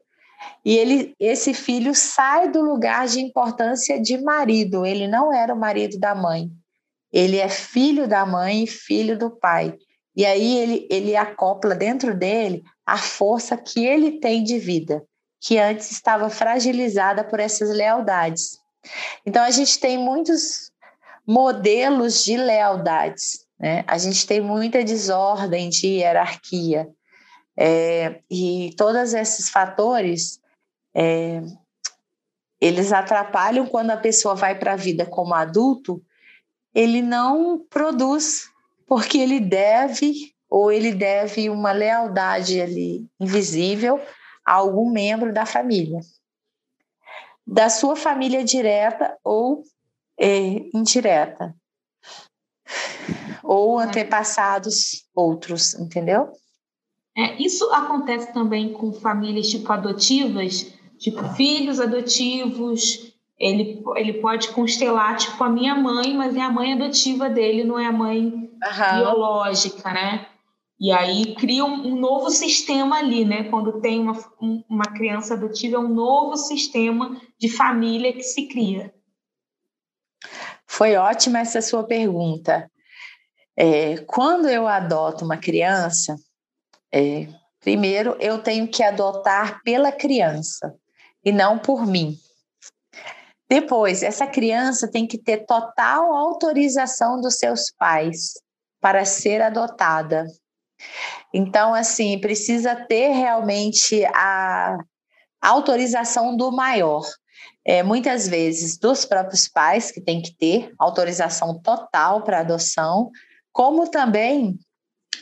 E ele, esse filho sai do lugar de importância de marido, ele não era o marido da mãe, ele é filho da mãe e filho do pai. E aí ele, ele acopla dentro dele a força que ele tem de vida, que antes estava fragilizada por essas lealdades. Então a gente tem muitos modelos de lealdades, né? A gente tem muita desordem de hierarquia. É, e todos esses fatores é, eles atrapalham quando a pessoa vai para a vida como adulto ele não produz, porque ele deve ou ele deve uma lealdade ali invisível a algum membro da família, da sua família direta ou é, indireta, ou antepassados outros, entendeu? É, isso acontece também com famílias tipo adotivas, tipo filhos adotivos, ele, ele pode constelar, tipo, a minha mãe, mas é a mãe adotiva dele, não é a mãe uhum. biológica, né? E aí cria um, um, novo sistema ali, né? Quando tem uma, um, uma criança adotiva, é um novo sistema de família que se cria. Foi ótima essa sua pergunta. É, quando eu adoto uma criança, é, primeiro eu tenho que adotar pela criança e não por mim. Depois, essa criança tem que ter total autorização dos seus pais para ser adotada. Então, assim, precisa ter realmente a autorização do maior. É, muitas vezes dos próprios pais, que tem que ter autorização total para adoção, como também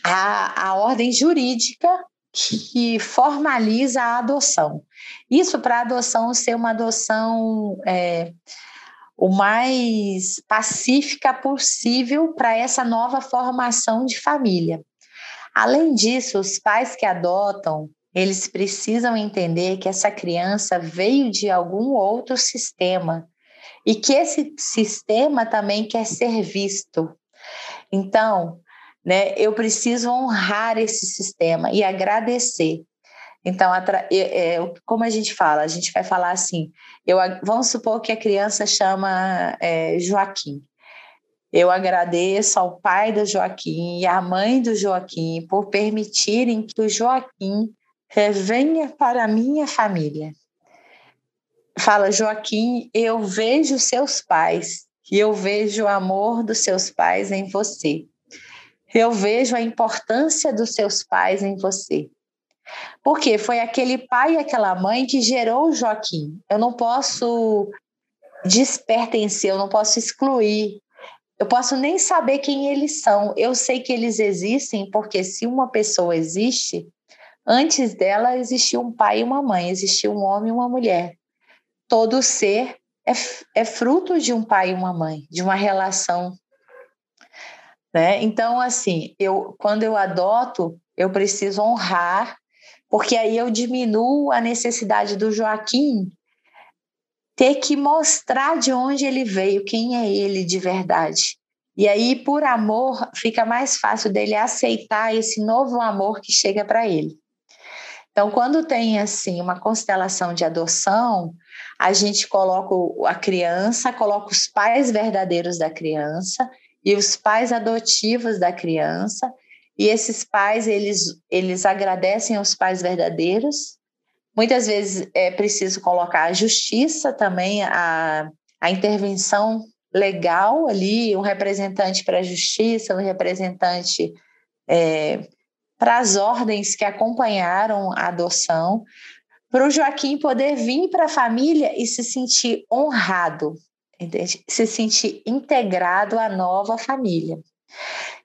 a, a ordem jurídica que formaliza a adoção. Isso para a adoção ser uma adoção é, o mais pacífica possível para essa nova formação de família. Além disso, os pais que adotam, eles precisam entender que essa criança veio de algum outro sistema e que esse sistema também quer ser visto. Então, né? Eu preciso honrar esse sistema e agradecer. Então, é, como a gente fala, a gente vai falar assim: eu, vamos supor que a criança chama é, Joaquim. Eu agradeço ao pai do Joaquim e à mãe do Joaquim por permitirem que o Joaquim venha para a minha família. Fala, Joaquim, eu vejo seus pais e eu vejo o amor dos seus pais em você eu vejo a importância dos seus pais em você. Porque foi aquele pai e aquela mãe que gerou o Joaquim. Eu não posso despertencer, eu não posso excluir. Eu posso nem saber quem eles são. Eu sei que eles existem porque se uma pessoa existe, antes dela existia um pai e uma mãe, existia um homem e uma mulher. Todo ser é, é fruto de um pai e uma mãe, de uma relação. Né? Então, assim, eu quando eu adoto, eu preciso honrar, porque aí eu diminuo a necessidade do Joaquim ter que mostrar de onde ele veio, quem é ele de verdade. E aí, por amor, fica mais fácil dele aceitar esse novo amor que chega para ele. Então, quando tem assim uma constelação de adoção, a gente coloca a criança, coloca os pais verdadeiros da criança e os pais adotivos da criança, e esses pais eles eles agradecem aos pais verdadeiros. Muitas vezes é preciso colocar a justiça também, a, a intervenção legal ali, um representante para a justiça, um representante é, para as ordens que acompanharam a adoção, para o Joaquim poder vir para a família e se sentir honrado? Se sentir integrado à nova família.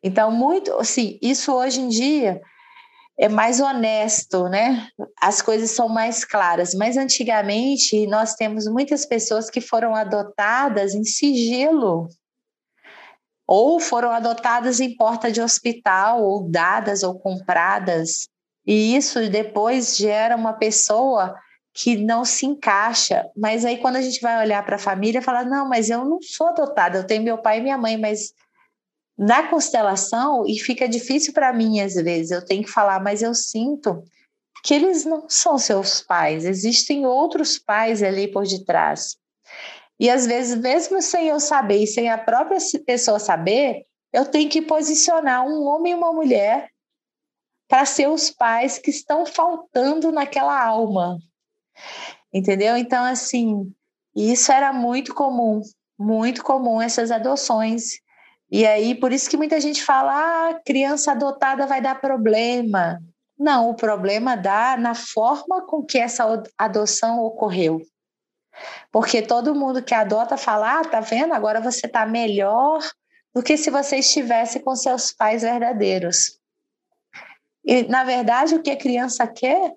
Então, muito, assim, isso hoje em dia é mais honesto, né? As coisas são mais claras. Mas antigamente nós temos muitas pessoas que foram adotadas em sigilo, ou foram adotadas em porta de hospital, ou dadas ou compradas. E isso depois gera uma pessoa que não se encaixa. Mas aí quando a gente vai olhar para a família, fala: "Não, mas eu não sou adotada, eu tenho meu pai e minha mãe, mas na constelação e fica difícil para mim às vezes. Eu tenho que falar, mas eu sinto que eles não são seus pais, existem outros pais ali por detrás. E às vezes, mesmo sem eu saber e sem a própria pessoa saber, eu tenho que posicionar um homem e uma mulher para ser os pais que estão faltando naquela alma. Entendeu? Então, assim, isso era muito comum, muito comum essas adoções. E aí, por isso que muita gente fala: ah, criança adotada vai dar problema. Não, o problema dá na forma com que essa adoção ocorreu. Porque todo mundo que adota fala: ah, tá vendo? Agora você tá melhor do que se você estivesse com seus pais verdadeiros. E, na verdade, o que a criança quer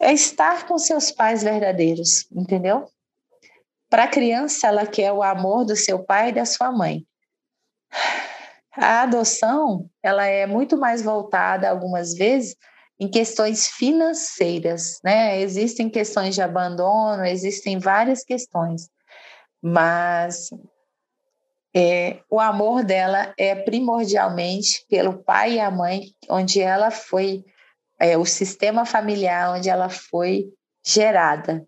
é estar com seus pais verdadeiros, entendeu? Para a criança, ela quer o amor do seu pai e da sua mãe. A adoção, ela é muito mais voltada algumas vezes em questões financeiras, né? Existem questões de abandono, existem várias questões, mas é, o amor dela é primordialmente pelo pai e a mãe, onde ela foi, é, o sistema familiar onde ela foi gerada.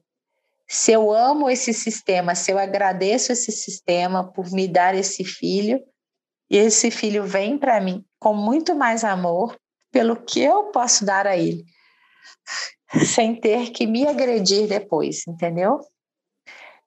Se eu amo esse sistema, se eu agradeço esse sistema por me dar esse filho, e esse filho vem para mim com muito mais amor pelo que eu posso dar a ele, sem ter que me agredir depois, entendeu?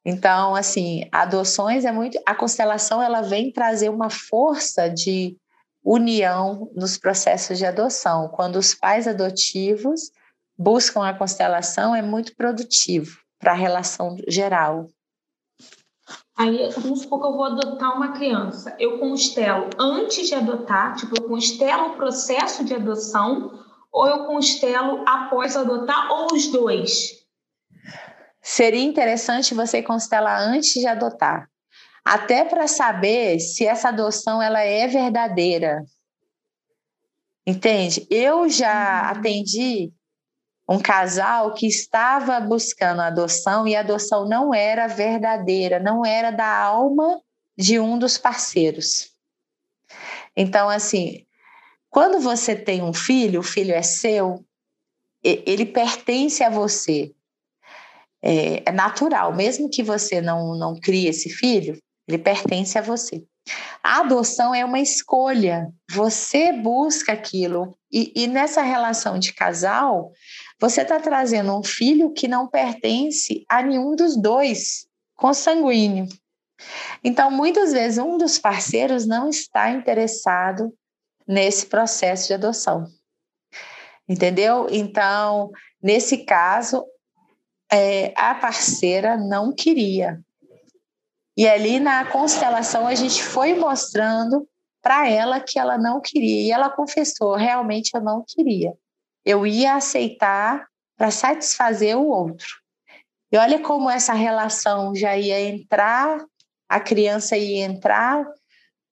Então, assim, adoções é muito. A constelação ela vem trazer uma força de união nos processos de adoção. Quando os pais adotivos buscam a constelação, é muito produtivo para a relação geral. Aí, vamos supor que eu vou adotar uma criança. Eu constelo antes de adotar, tipo, eu constelo o processo de adoção, ou eu constelo após adotar, ou os dois? Seria interessante você constelar antes de adotar, até para saber se essa adoção ela é verdadeira. Entende? Eu já uhum. atendi um casal que estava buscando adoção e a adoção não era verdadeira, não era da alma de um dos parceiros. Então, assim, quando você tem um filho, o filho é seu, ele pertence a você. É, é natural, mesmo que você não, não crie esse filho, ele pertence a você. A adoção é uma escolha, você busca aquilo. E, e nessa relação de casal, você está trazendo um filho que não pertence a nenhum dos dois, consanguíneo. Então, muitas vezes, um dos parceiros não está interessado nesse processo de adoção. Entendeu? Então, nesse caso, é, a parceira não queria. E ali na constelação a gente foi mostrando para ela que ela não queria. E ela confessou: realmente eu não queria eu ia aceitar para satisfazer o outro. E olha como essa relação já ia entrar, a criança ia entrar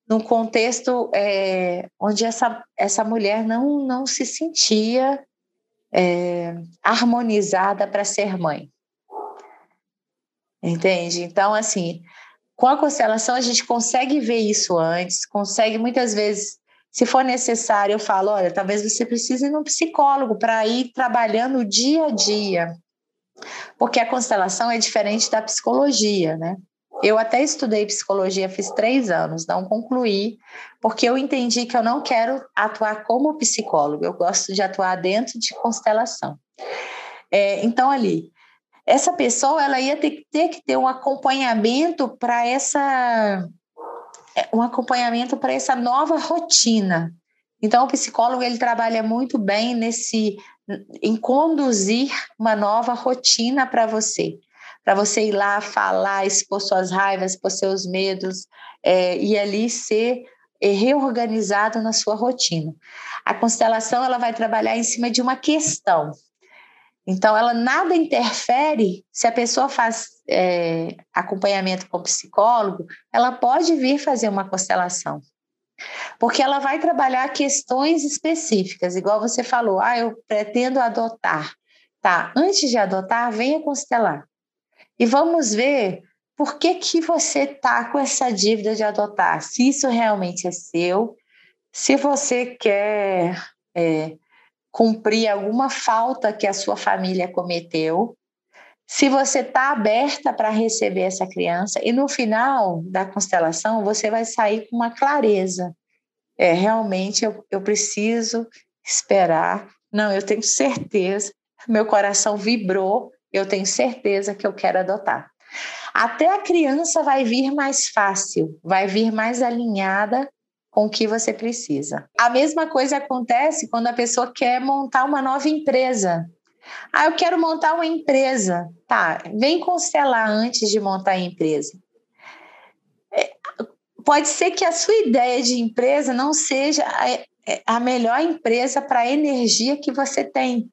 num contexto é, onde essa, essa mulher não, não se sentia é, harmonizada para ser mãe. Entende? Então, assim, com a constelação a gente consegue ver isso antes, consegue muitas vezes, se for necessário, eu falo, olha, talvez você precise ir num psicólogo para ir trabalhando o dia a dia. Porque a constelação é diferente da psicologia, né? Eu até estudei psicologia, fiz três anos, não concluí, porque eu entendi que eu não quero atuar como psicólogo, eu gosto de atuar dentro de constelação. É, então, ali, essa pessoa ela ia ter, ter que ter um acompanhamento para essa é, um acompanhamento para essa nova rotina. Então o psicólogo ele trabalha muito bem nesse em conduzir uma nova rotina para você, para você ir lá falar, expor suas raivas, expor seus medos é, e ali ser é, reorganizado na sua rotina. A constelação ela vai trabalhar em cima de uma questão. Então, ela nada interfere se a pessoa faz é, acompanhamento com psicólogo, ela pode vir fazer uma constelação. Porque ela vai trabalhar questões específicas, igual você falou, ah, eu pretendo adotar. Tá, antes de adotar, venha constelar. E vamos ver por que, que você está com essa dívida de adotar. Se isso realmente é seu, se você quer é, cumprir alguma falta que a sua família cometeu, se você está aberta para receber essa criança, e no final da constelação você vai sair com uma clareza. É, realmente eu, eu preciso esperar. Não, eu tenho certeza, meu coração vibrou, eu tenho certeza que eu quero adotar. Até a criança vai vir mais fácil, vai vir mais alinhada com o que você precisa. A mesma coisa acontece quando a pessoa quer montar uma nova empresa. Ah, eu quero montar uma empresa. Tá, vem constelar antes de montar a empresa. É, pode ser que a sua ideia de empresa não seja é, a melhor empresa para a energia que você tem.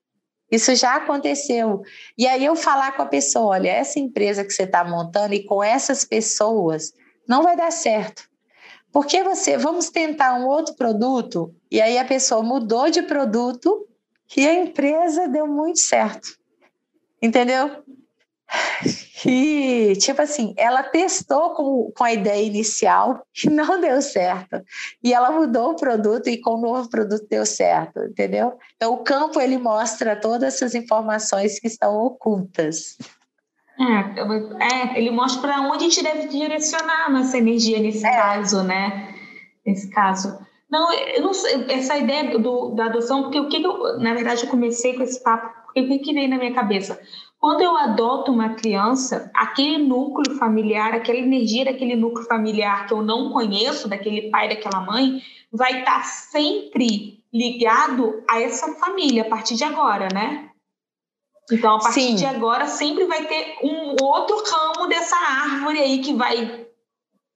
Isso já aconteceu. E aí eu falar com a pessoa: olha, essa empresa que você está montando e com essas pessoas não vai dar certo. Por que você, vamos tentar um outro produto? E aí a pessoa mudou de produto e a empresa deu muito certo. Entendeu? E, tipo assim, ela testou com, com a ideia inicial e não deu certo. E ela mudou o produto e com o novo produto deu certo, entendeu? Então, o campo, ele mostra todas essas informações que estão ocultas. É, é ele mostra para onde a gente deve direcionar nossa energia nesse é. caso, né? Nesse caso. Não, eu não sei, essa ideia do, da adoção, porque o que, eu, na verdade, eu comecei com esse papo, porque o que, que veio na minha cabeça? Quando eu adoto uma criança, aquele núcleo familiar, aquela energia daquele núcleo familiar que eu não conheço, daquele pai, daquela mãe, vai estar tá sempre ligado a essa família a partir de agora, né? Então, a partir Sim. de agora, sempre vai ter um outro ramo dessa árvore aí que vai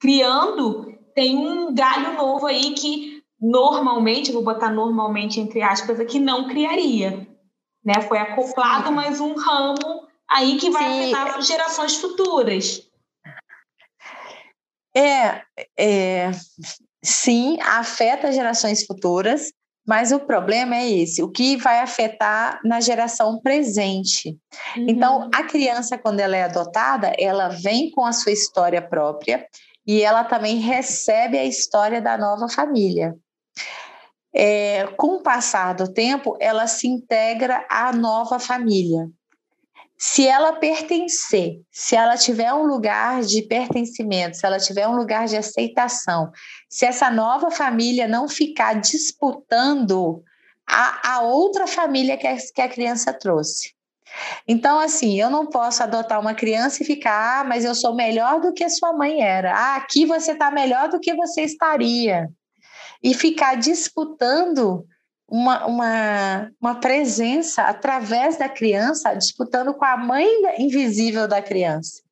criando. Tem um galho novo aí que normalmente, vou botar normalmente entre aspas aqui, não criaria. Né? Foi acoplado Sim. mais um ramo aí que vai Sim. afetar gerações futuras. É, é, sim, afeta gerações futuras, mas o problema é esse, o que vai afetar na geração presente. Uhum. Então, a criança, quando ela é adotada, ela vem com a sua história própria e ela também recebe a história da nova família. É, com o passar do tempo, ela se integra à nova família se ela pertencer, se ela tiver um lugar de pertencimento, se ela tiver um lugar de aceitação, se essa nova família não ficar disputando a, a outra família que a, que a criança trouxe. Então, assim, eu não posso adotar uma criança e ficar, ah, mas eu sou melhor do que a sua mãe era. Ah, aqui você está melhor do que você estaria. E ficar disputando uma, uma, uma presença através da criança, disputando com a mãe invisível da criança.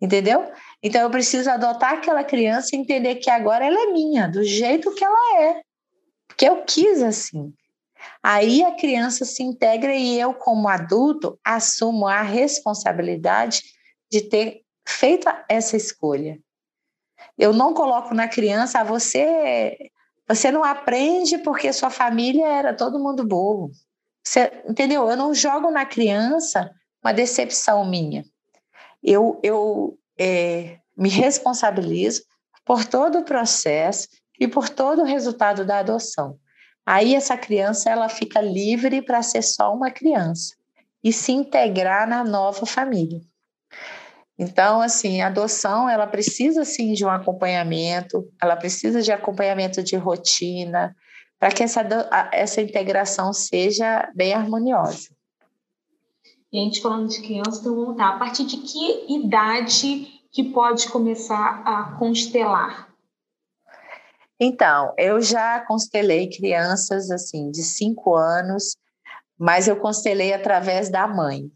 Entendeu? Então eu preciso adotar aquela criança e entender que agora ela é minha, do jeito que ela é. Porque eu quis assim. Aí a criança se integra e eu, como adulto, assumo a responsabilidade de ter feito essa escolha. Eu não coloco na criança, ah, você, você não aprende porque sua família era todo mundo burro. Você, entendeu? Eu não jogo na criança uma decepção minha. Eu, eu é, me responsabilizo por todo o processo e por todo o resultado da adoção. Aí essa criança ela fica livre para ser só uma criança e se integrar na nova família. Então, assim, a adoção, ela precisa, sim, de um acompanhamento, ela precisa de acompanhamento de rotina, para que essa, essa integração seja bem harmoniosa. E a gente falando de criança, então vamos lá. A partir de que idade que pode começar a constelar? Então, eu já constelei crianças, assim, de cinco anos, mas eu constelei através da mãe.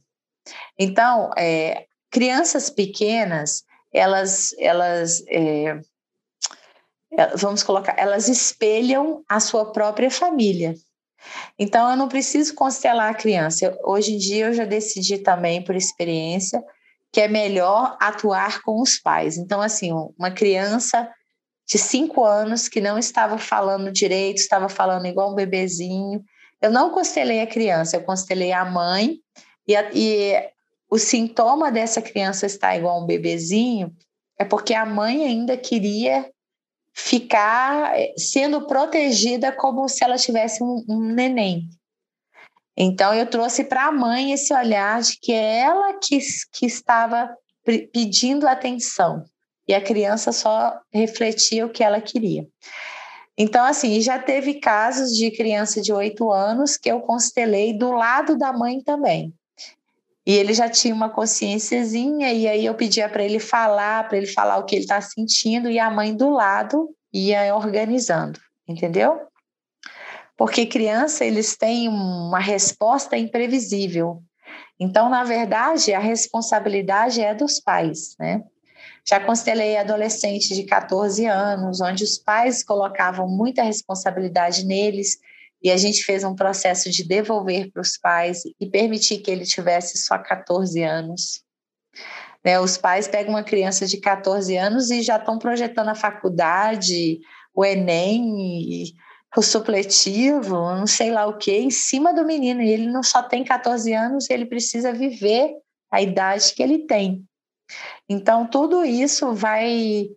Então, é, crianças pequenas, elas, elas é, é, vamos colocar, elas espelham a sua própria família. Então, eu não preciso constelar a criança. hoje em dia, eu já decidi também, por experiência, que é melhor atuar com os pais. Então, assim, uma criança de cinco anos que não estava falando direito, estava falando igual um bebezinho. Eu não constelei a criança, eu constelei a mãe, e, a, e o sintoma dessa criança estar igual um bebezinho é porque a mãe ainda queria ficar eh, sendo protegida como se ela tivesse um, um neném. Então, eu trouxe para a mãe esse olhar de que é ela que, que estava pedindo atenção e a criança só refletia o que ela queria. Então, assim, já teve casos de criança de oito anos que eu constelei do lado da mãe também. E ele já tinha uma consciênciazinha, e aí eu pedia para ele falar, para ele falar o que ele está sentindo, e a mãe do lado ia organizando, entendeu? Porque criança, eles têm uma resposta imprevisível. Então, na verdade, a responsabilidade é dos pais, né? Já constelei adolescente de 14 anos, onde os pais colocavam muita responsabilidade neles e a gente fez um processo de devolver para os pais e permitir que ele tivesse só 14 anos. Né, os pais pegam uma criança de 14 anos e já estão projetando a faculdade, o Enem, o supletivo, não sei lá o que, em cima do menino. E ele não só tem 14 anos, ele precisa viver a idade que ele tem. Então, tudo isso vai,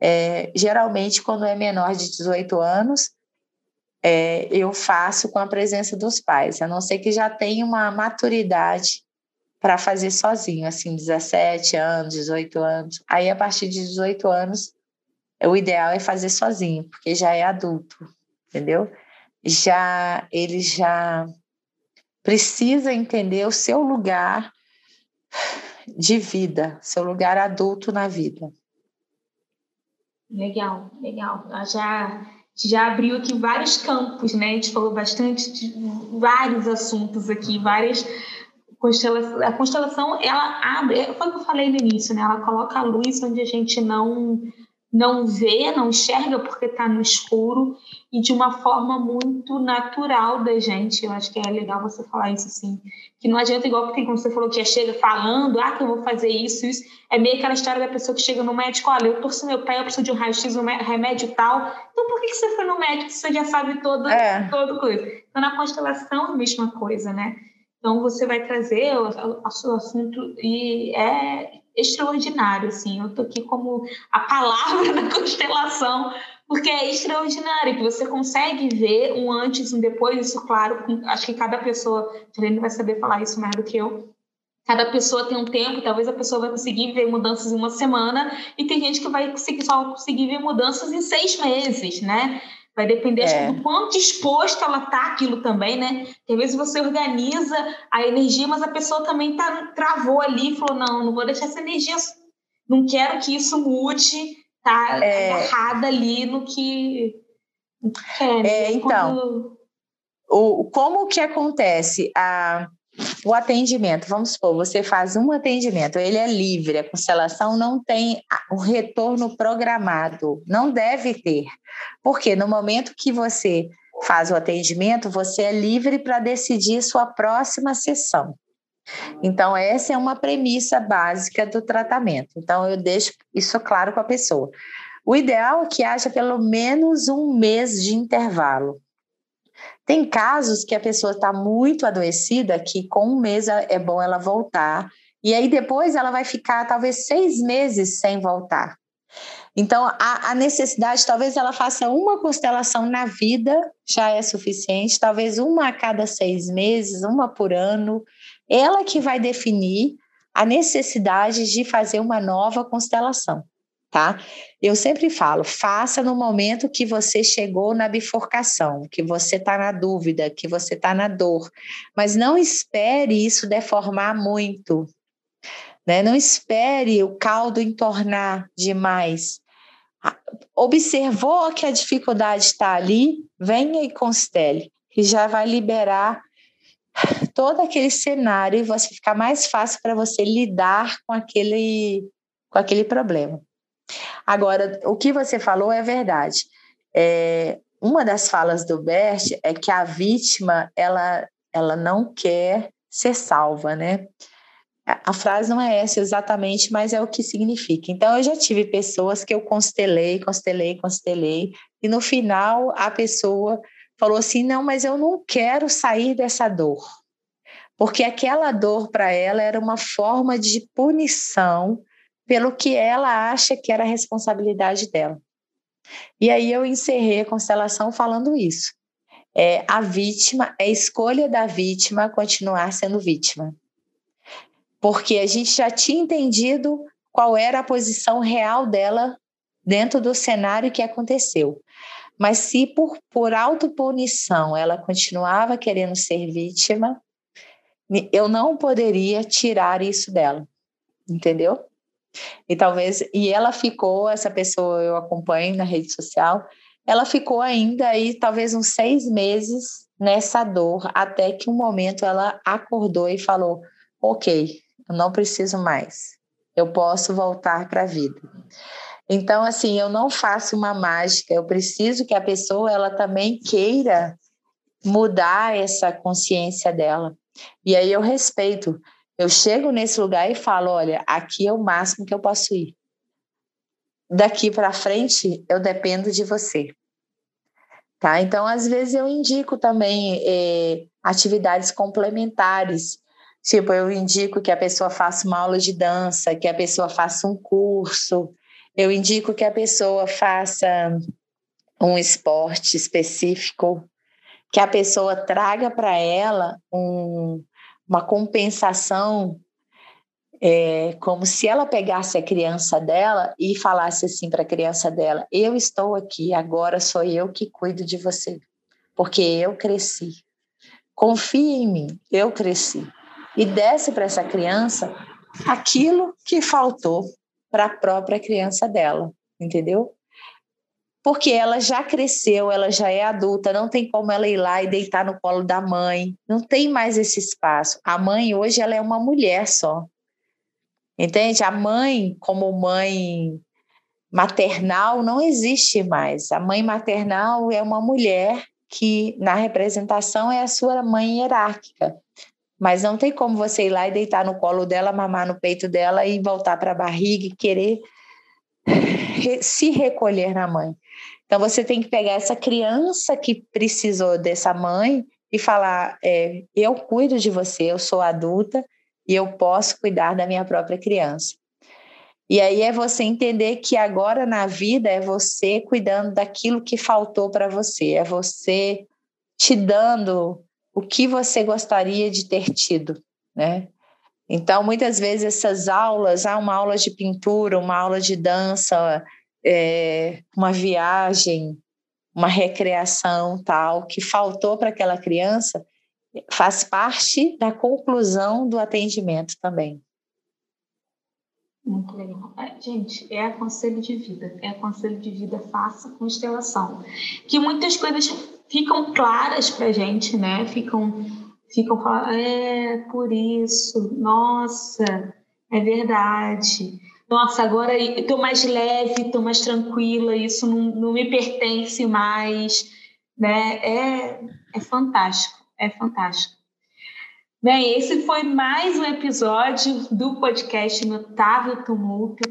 é, geralmente, quando é menor de 18 anos, é, eu faço com a presença dos pais, a não ser que já tenha uma maturidade para fazer sozinho, assim, 17 anos, 18 anos. Aí, a partir de 18 anos, o ideal é fazer sozinho, porque já é adulto, entendeu? Já ele já precisa entender o seu lugar de vida, seu lugar adulto na vida. Legal, legal. Já já abriu aqui vários campos, né? A gente falou bastante de vários assuntos aqui, várias constelações. A constelação, ela abre, foi o que eu falei no início, né? Ela coloca a luz onde a gente não não vê, não enxerga porque está no escuro e de uma forma muito natural da gente. Eu acho que é legal você falar isso assim, que não adianta igual porque como você falou que já chega falando, ah, que eu vou fazer isso, isso. É meio aquela história da pessoa que chega no médico, olha, eu torço meu pé, eu preciso de um raio-x, um remédio tal. Então por que, que você foi no médico você já sabe todo, é. todo coisa? Então na constelação a mesma coisa, né? Então você vai trazer o, o, o seu assunto e é extraordinário, assim. Eu tô aqui como a palavra da constelação, porque é extraordinário, que você consegue ver um antes e um depois, isso, claro, acho que cada pessoa, Helene vai saber falar isso mais do que eu, cada pessoa tem um tempo, talvez a pessoa vai conseguir ver mudanças em uma semana, e tem gente que vai conseguir, só conseguir ver mudanças em seis meses, né? Vai depender é. do quanto disposto ela tá aquilo também, né? Porque às vezes você organiza a energia, mas a pessoa também tá, travou ali e falou: não, não vou deixar essa energia, não quero que isso mude, tá é. agarrada ali no que. quer, é, então, quando... o, como que acontece? A o atendimento, vamos supor, você faz um atendimento, ele é livre, a constelação não tem um retorno programado, não deve ter. Porque no momento que você faz o atendimento, você é livre para decidir sua próxima sessão. Então, essa é uma premissa básica do tratamento. Então, eu deixo isso claro com a pessoa. O ideal é que haja pelo menos um mês de intervalo. Tem casos que a pessoa está muito adoecida, que com um mês é bom ela voltar, e aí depois ela vai ficar talvez seis meses sem voltar. Então, a, a, necessidade, talvez ela faça uma constelação na vida, já é suficiente, talvez uma a cada seis meses, uma por ano. Ela que vai definir a necessidade de fazer uma nova constelação, tá? Eu sempre falo, faça no momento que você chegou na bifurcação, que você está na dúvida, que você está na dor, mas não espere isso deformar muito, né? Não espere o caldo entornar demais. Observou que a dificuldade está ali, venha e constele, que já vai liberar todo aquele cenário e você ficar mais fácil para você lidar com aquele, com aquele problema. Agora, o que você falou é verdade. É, uma das falas do Bert é que a vítima ela, ela não quer ser salva, né? a frase não é essa exatamente, mas é o que significa. Então, eu já tive pessoas que eu constelei, constelei, constelei, e no final a pessoa falou assim: não, mas eu não quero sair dessa dor. Porque aquela dor para ela era uma forma de punição pelo que ela acha que era a responsabilidade dela. E aí eu encerrei a constelação falando isso. É, a vítima, é escolha da vítima continuar sendo vítima porque a gente já tinha entendido qual era a posição real dela dentro do cenário que aconteceu. Mas se por, por autopunição ela continuava querendo ser vítima, eu não poderia tirar isso dela, entendeu? E talvez, e ela ficou, essa pessoa eu acompanho na rede social, ela ficou ainda aí talvez uns seis meses nessa dor, até que um momento ela acordou e falou: Ok, eu não preciso mais. Eu posso voltar para a vida. Então, assim, eu não faço uma mágica, eu preciso que a pessoa ela também queira mudar essa consciência dela. E aí eu respeito. Eu chego nesse lugar e falo, olha, aqui é o máximo que eu posso ir. Daqui para frente, eu dependo de você. Tá? Então, às vezes eu indico também eh, atividades complementares Tipo, eu indico que a pessoa faça uma aula de dança, que a pessoa faça um curso, eu indico que a pessoa faça um esporte específico, que a pessoa traga para ela um, uma compensação, é, como se ela pegasse a criança dela e falasse assim para a criança dela: Eu estou aqui, agora sou eu que cuido de você, porque eu cresci. Confie em mim, eu cresci e desse para essa criança aquilo que faltou para a própria criança dela, entendeu? Porque ela já cresceu, ela já é adulta, não tem como ela ir lá e deitar no colo da mãe, não tem mais esse espaço. A mãe hoje ela é uma mulher só. Entende? A mãe como mãe maternal não existe mais. A mãe maternal é uma mulher que na representação é a sua mãe hierárquica. Mas não tem como você ir lá e deitar no colo dela, mamar no peito dela e voltar para a barriga e querer se recolher na mãe. Então você tem que pegar essa criança que precisou dessa mãe e falar: é, eu cuido de você, eu sou adulta e eu posso cuidar da minha própria criança. E aí é você entender que agora na vida é você cuidando daquilo que faltou para você, é você te dando o que você gostaria de ter tido, né? Então, muitas vezes essas aulas, há ah, uma aula de pintura, uma aula de dança, é, uma viagem, uma recreação tal, que faltou para aquela criança, faz parte da conclusão do atendimento também. Muito legal. É, gente, é aconselho de vida. É aconselho de vida, faça constelação. Que muitas coisas ficam claras para gente, né? Ficam, ficam falando, é por isso, nossa, é verdade. Nossa, agora estou mais leve, estou mais tranquila, isso não, não me pertence mais. né? É, é fantástico, é fantástico. Bem, esse foi mais um episódio do podcast Notável Tumulto.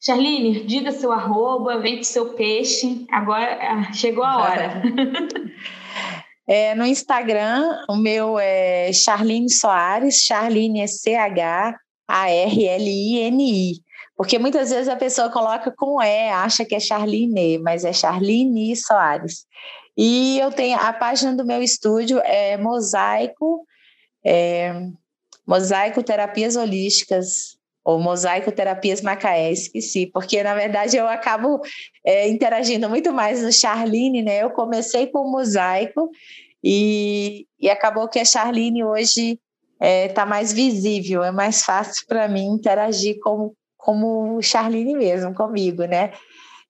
Charline, diga seu arroba, vende seu peixe. Agora ah, chegou a hora. É, no Instagram, o meu é Charline Soares, Charline é C-H-A-R-L-I-N-I. Porque muitas vezes a pessoa coloca com E, acha que é Charline, mas é Charline Soares. E eu tenho a página do meu estúdio é Mosaico, é, Mosaico Terapias Holísticas, ou Mosaico Terapias Macaé, esqueci, porque na verdade eu acabo é, interagindo muito mais no Charline, né? Eu comecei com o Mosaico e, e acabou que a Charline hoje está é, tá mais visível, é mais fácil para mim interagir com, como Charline mesmo, comigo, né?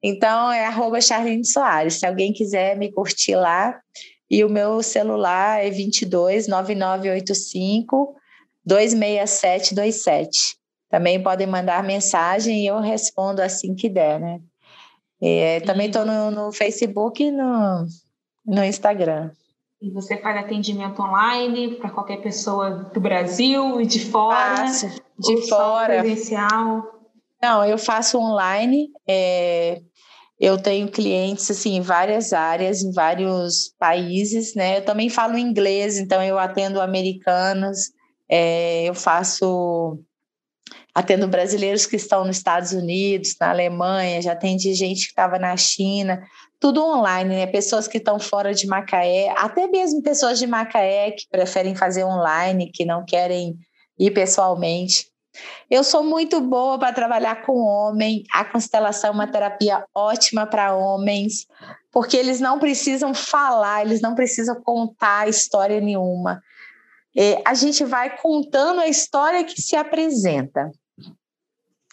Então é arroba Charline Soares. Se alguém quiser me curtir lá, e o meu celular é 22 9985 26727. Também podem mandar mensagem e eu respondo assim que der, né? E, também estou no, no, Facebook e no, no Instagram. E você faz atendimento online para qualquer pessoa do Brasil e de fora? Faço, de fora. Presencial? Não, eu faço online. É, eu tenho clientes assim em várias áreas, em vários países, né? Eu também falo inglês, então eu atendo americanos, é, eu faço atendo brasileiros que estão nos Estados Unidos, na Alemanha, já atendi gente que estava na China tudo online, né? Pessoas que estão fora de Macaé, até mesmo pessoas de Macaé que preferem fazer online, que não querem ir pessoalmente. Eu sou muito boa para trabalhar com homem. A constelação é uma terapia ótima para homens, porque eles não precisam falar, eles não precisam contar história nenhuma. A gente vai contando a história que se apresenta.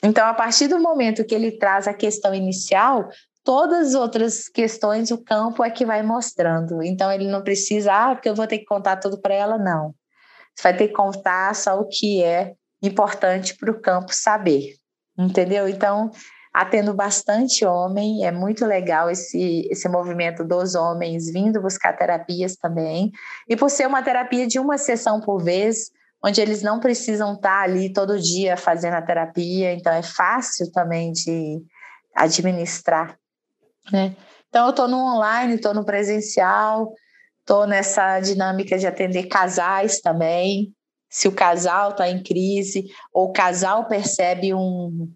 Então, a partir do momento que ele traz a questão inicial, todas as outras questões o campo é que vai mostrando. Então ele não precisa, ah, porque eu vou ter que contar tudo para ela, não. Você vai ter que contar só o que é importante para o campo saber, entendeu? Então, atendo bastante homem, é muito legal esse, esse movimento dos homens vindo buscar terapias também. E por ser uma terapia de uma sessão por vez, onde eles não precisam estar ali todo dia fazendo a terapia, então é fácil também de administrar né? Então, eu estou no online, estou no presencial, estou nessa dinâmica de atender casais também. Se o casal está em crise, ou o casal percebe um,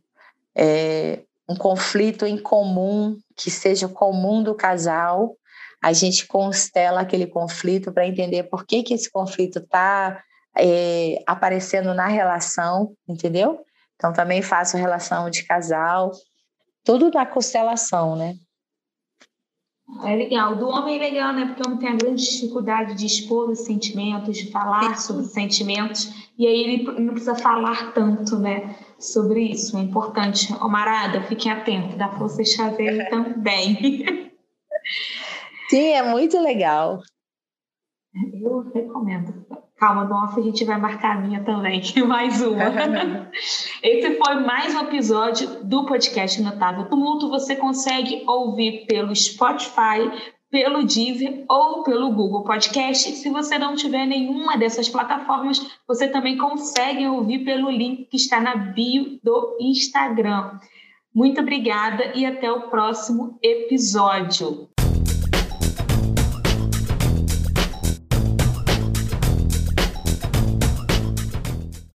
é, um conflito em comum, que seja comum do casal, a gente constela aquele conflito para entender por que, que esse conflito está é, aparecendo na relação, entendeu? Então, também faço relação de casal, tudo na constelação, né? É legal. Do homem é legal, né? Porque o homem tem a grande dificuldade de expor os sentimentos, de falar sobre os sentimentos, e aí ele não precisa falar tanto, né? Sobre isso. É importante. Omarada, fiquem atentos, dá para vocês fazerem também. Sim, é muito legal. Eu recomendo. Calma, no off a gente vai marcar a minha também, que mais uma. Esse foi mais um episódio do podcast Notável Tumulto. Você consegue ouvir pelo Spotify, pelo Deezer ou pelo Google Podcast. Se você não tiver nenhuma dessas plataformas, você também consegue ouvir pelo link que está na bio do Instagram. Muito obrigada e até o próximo episódio.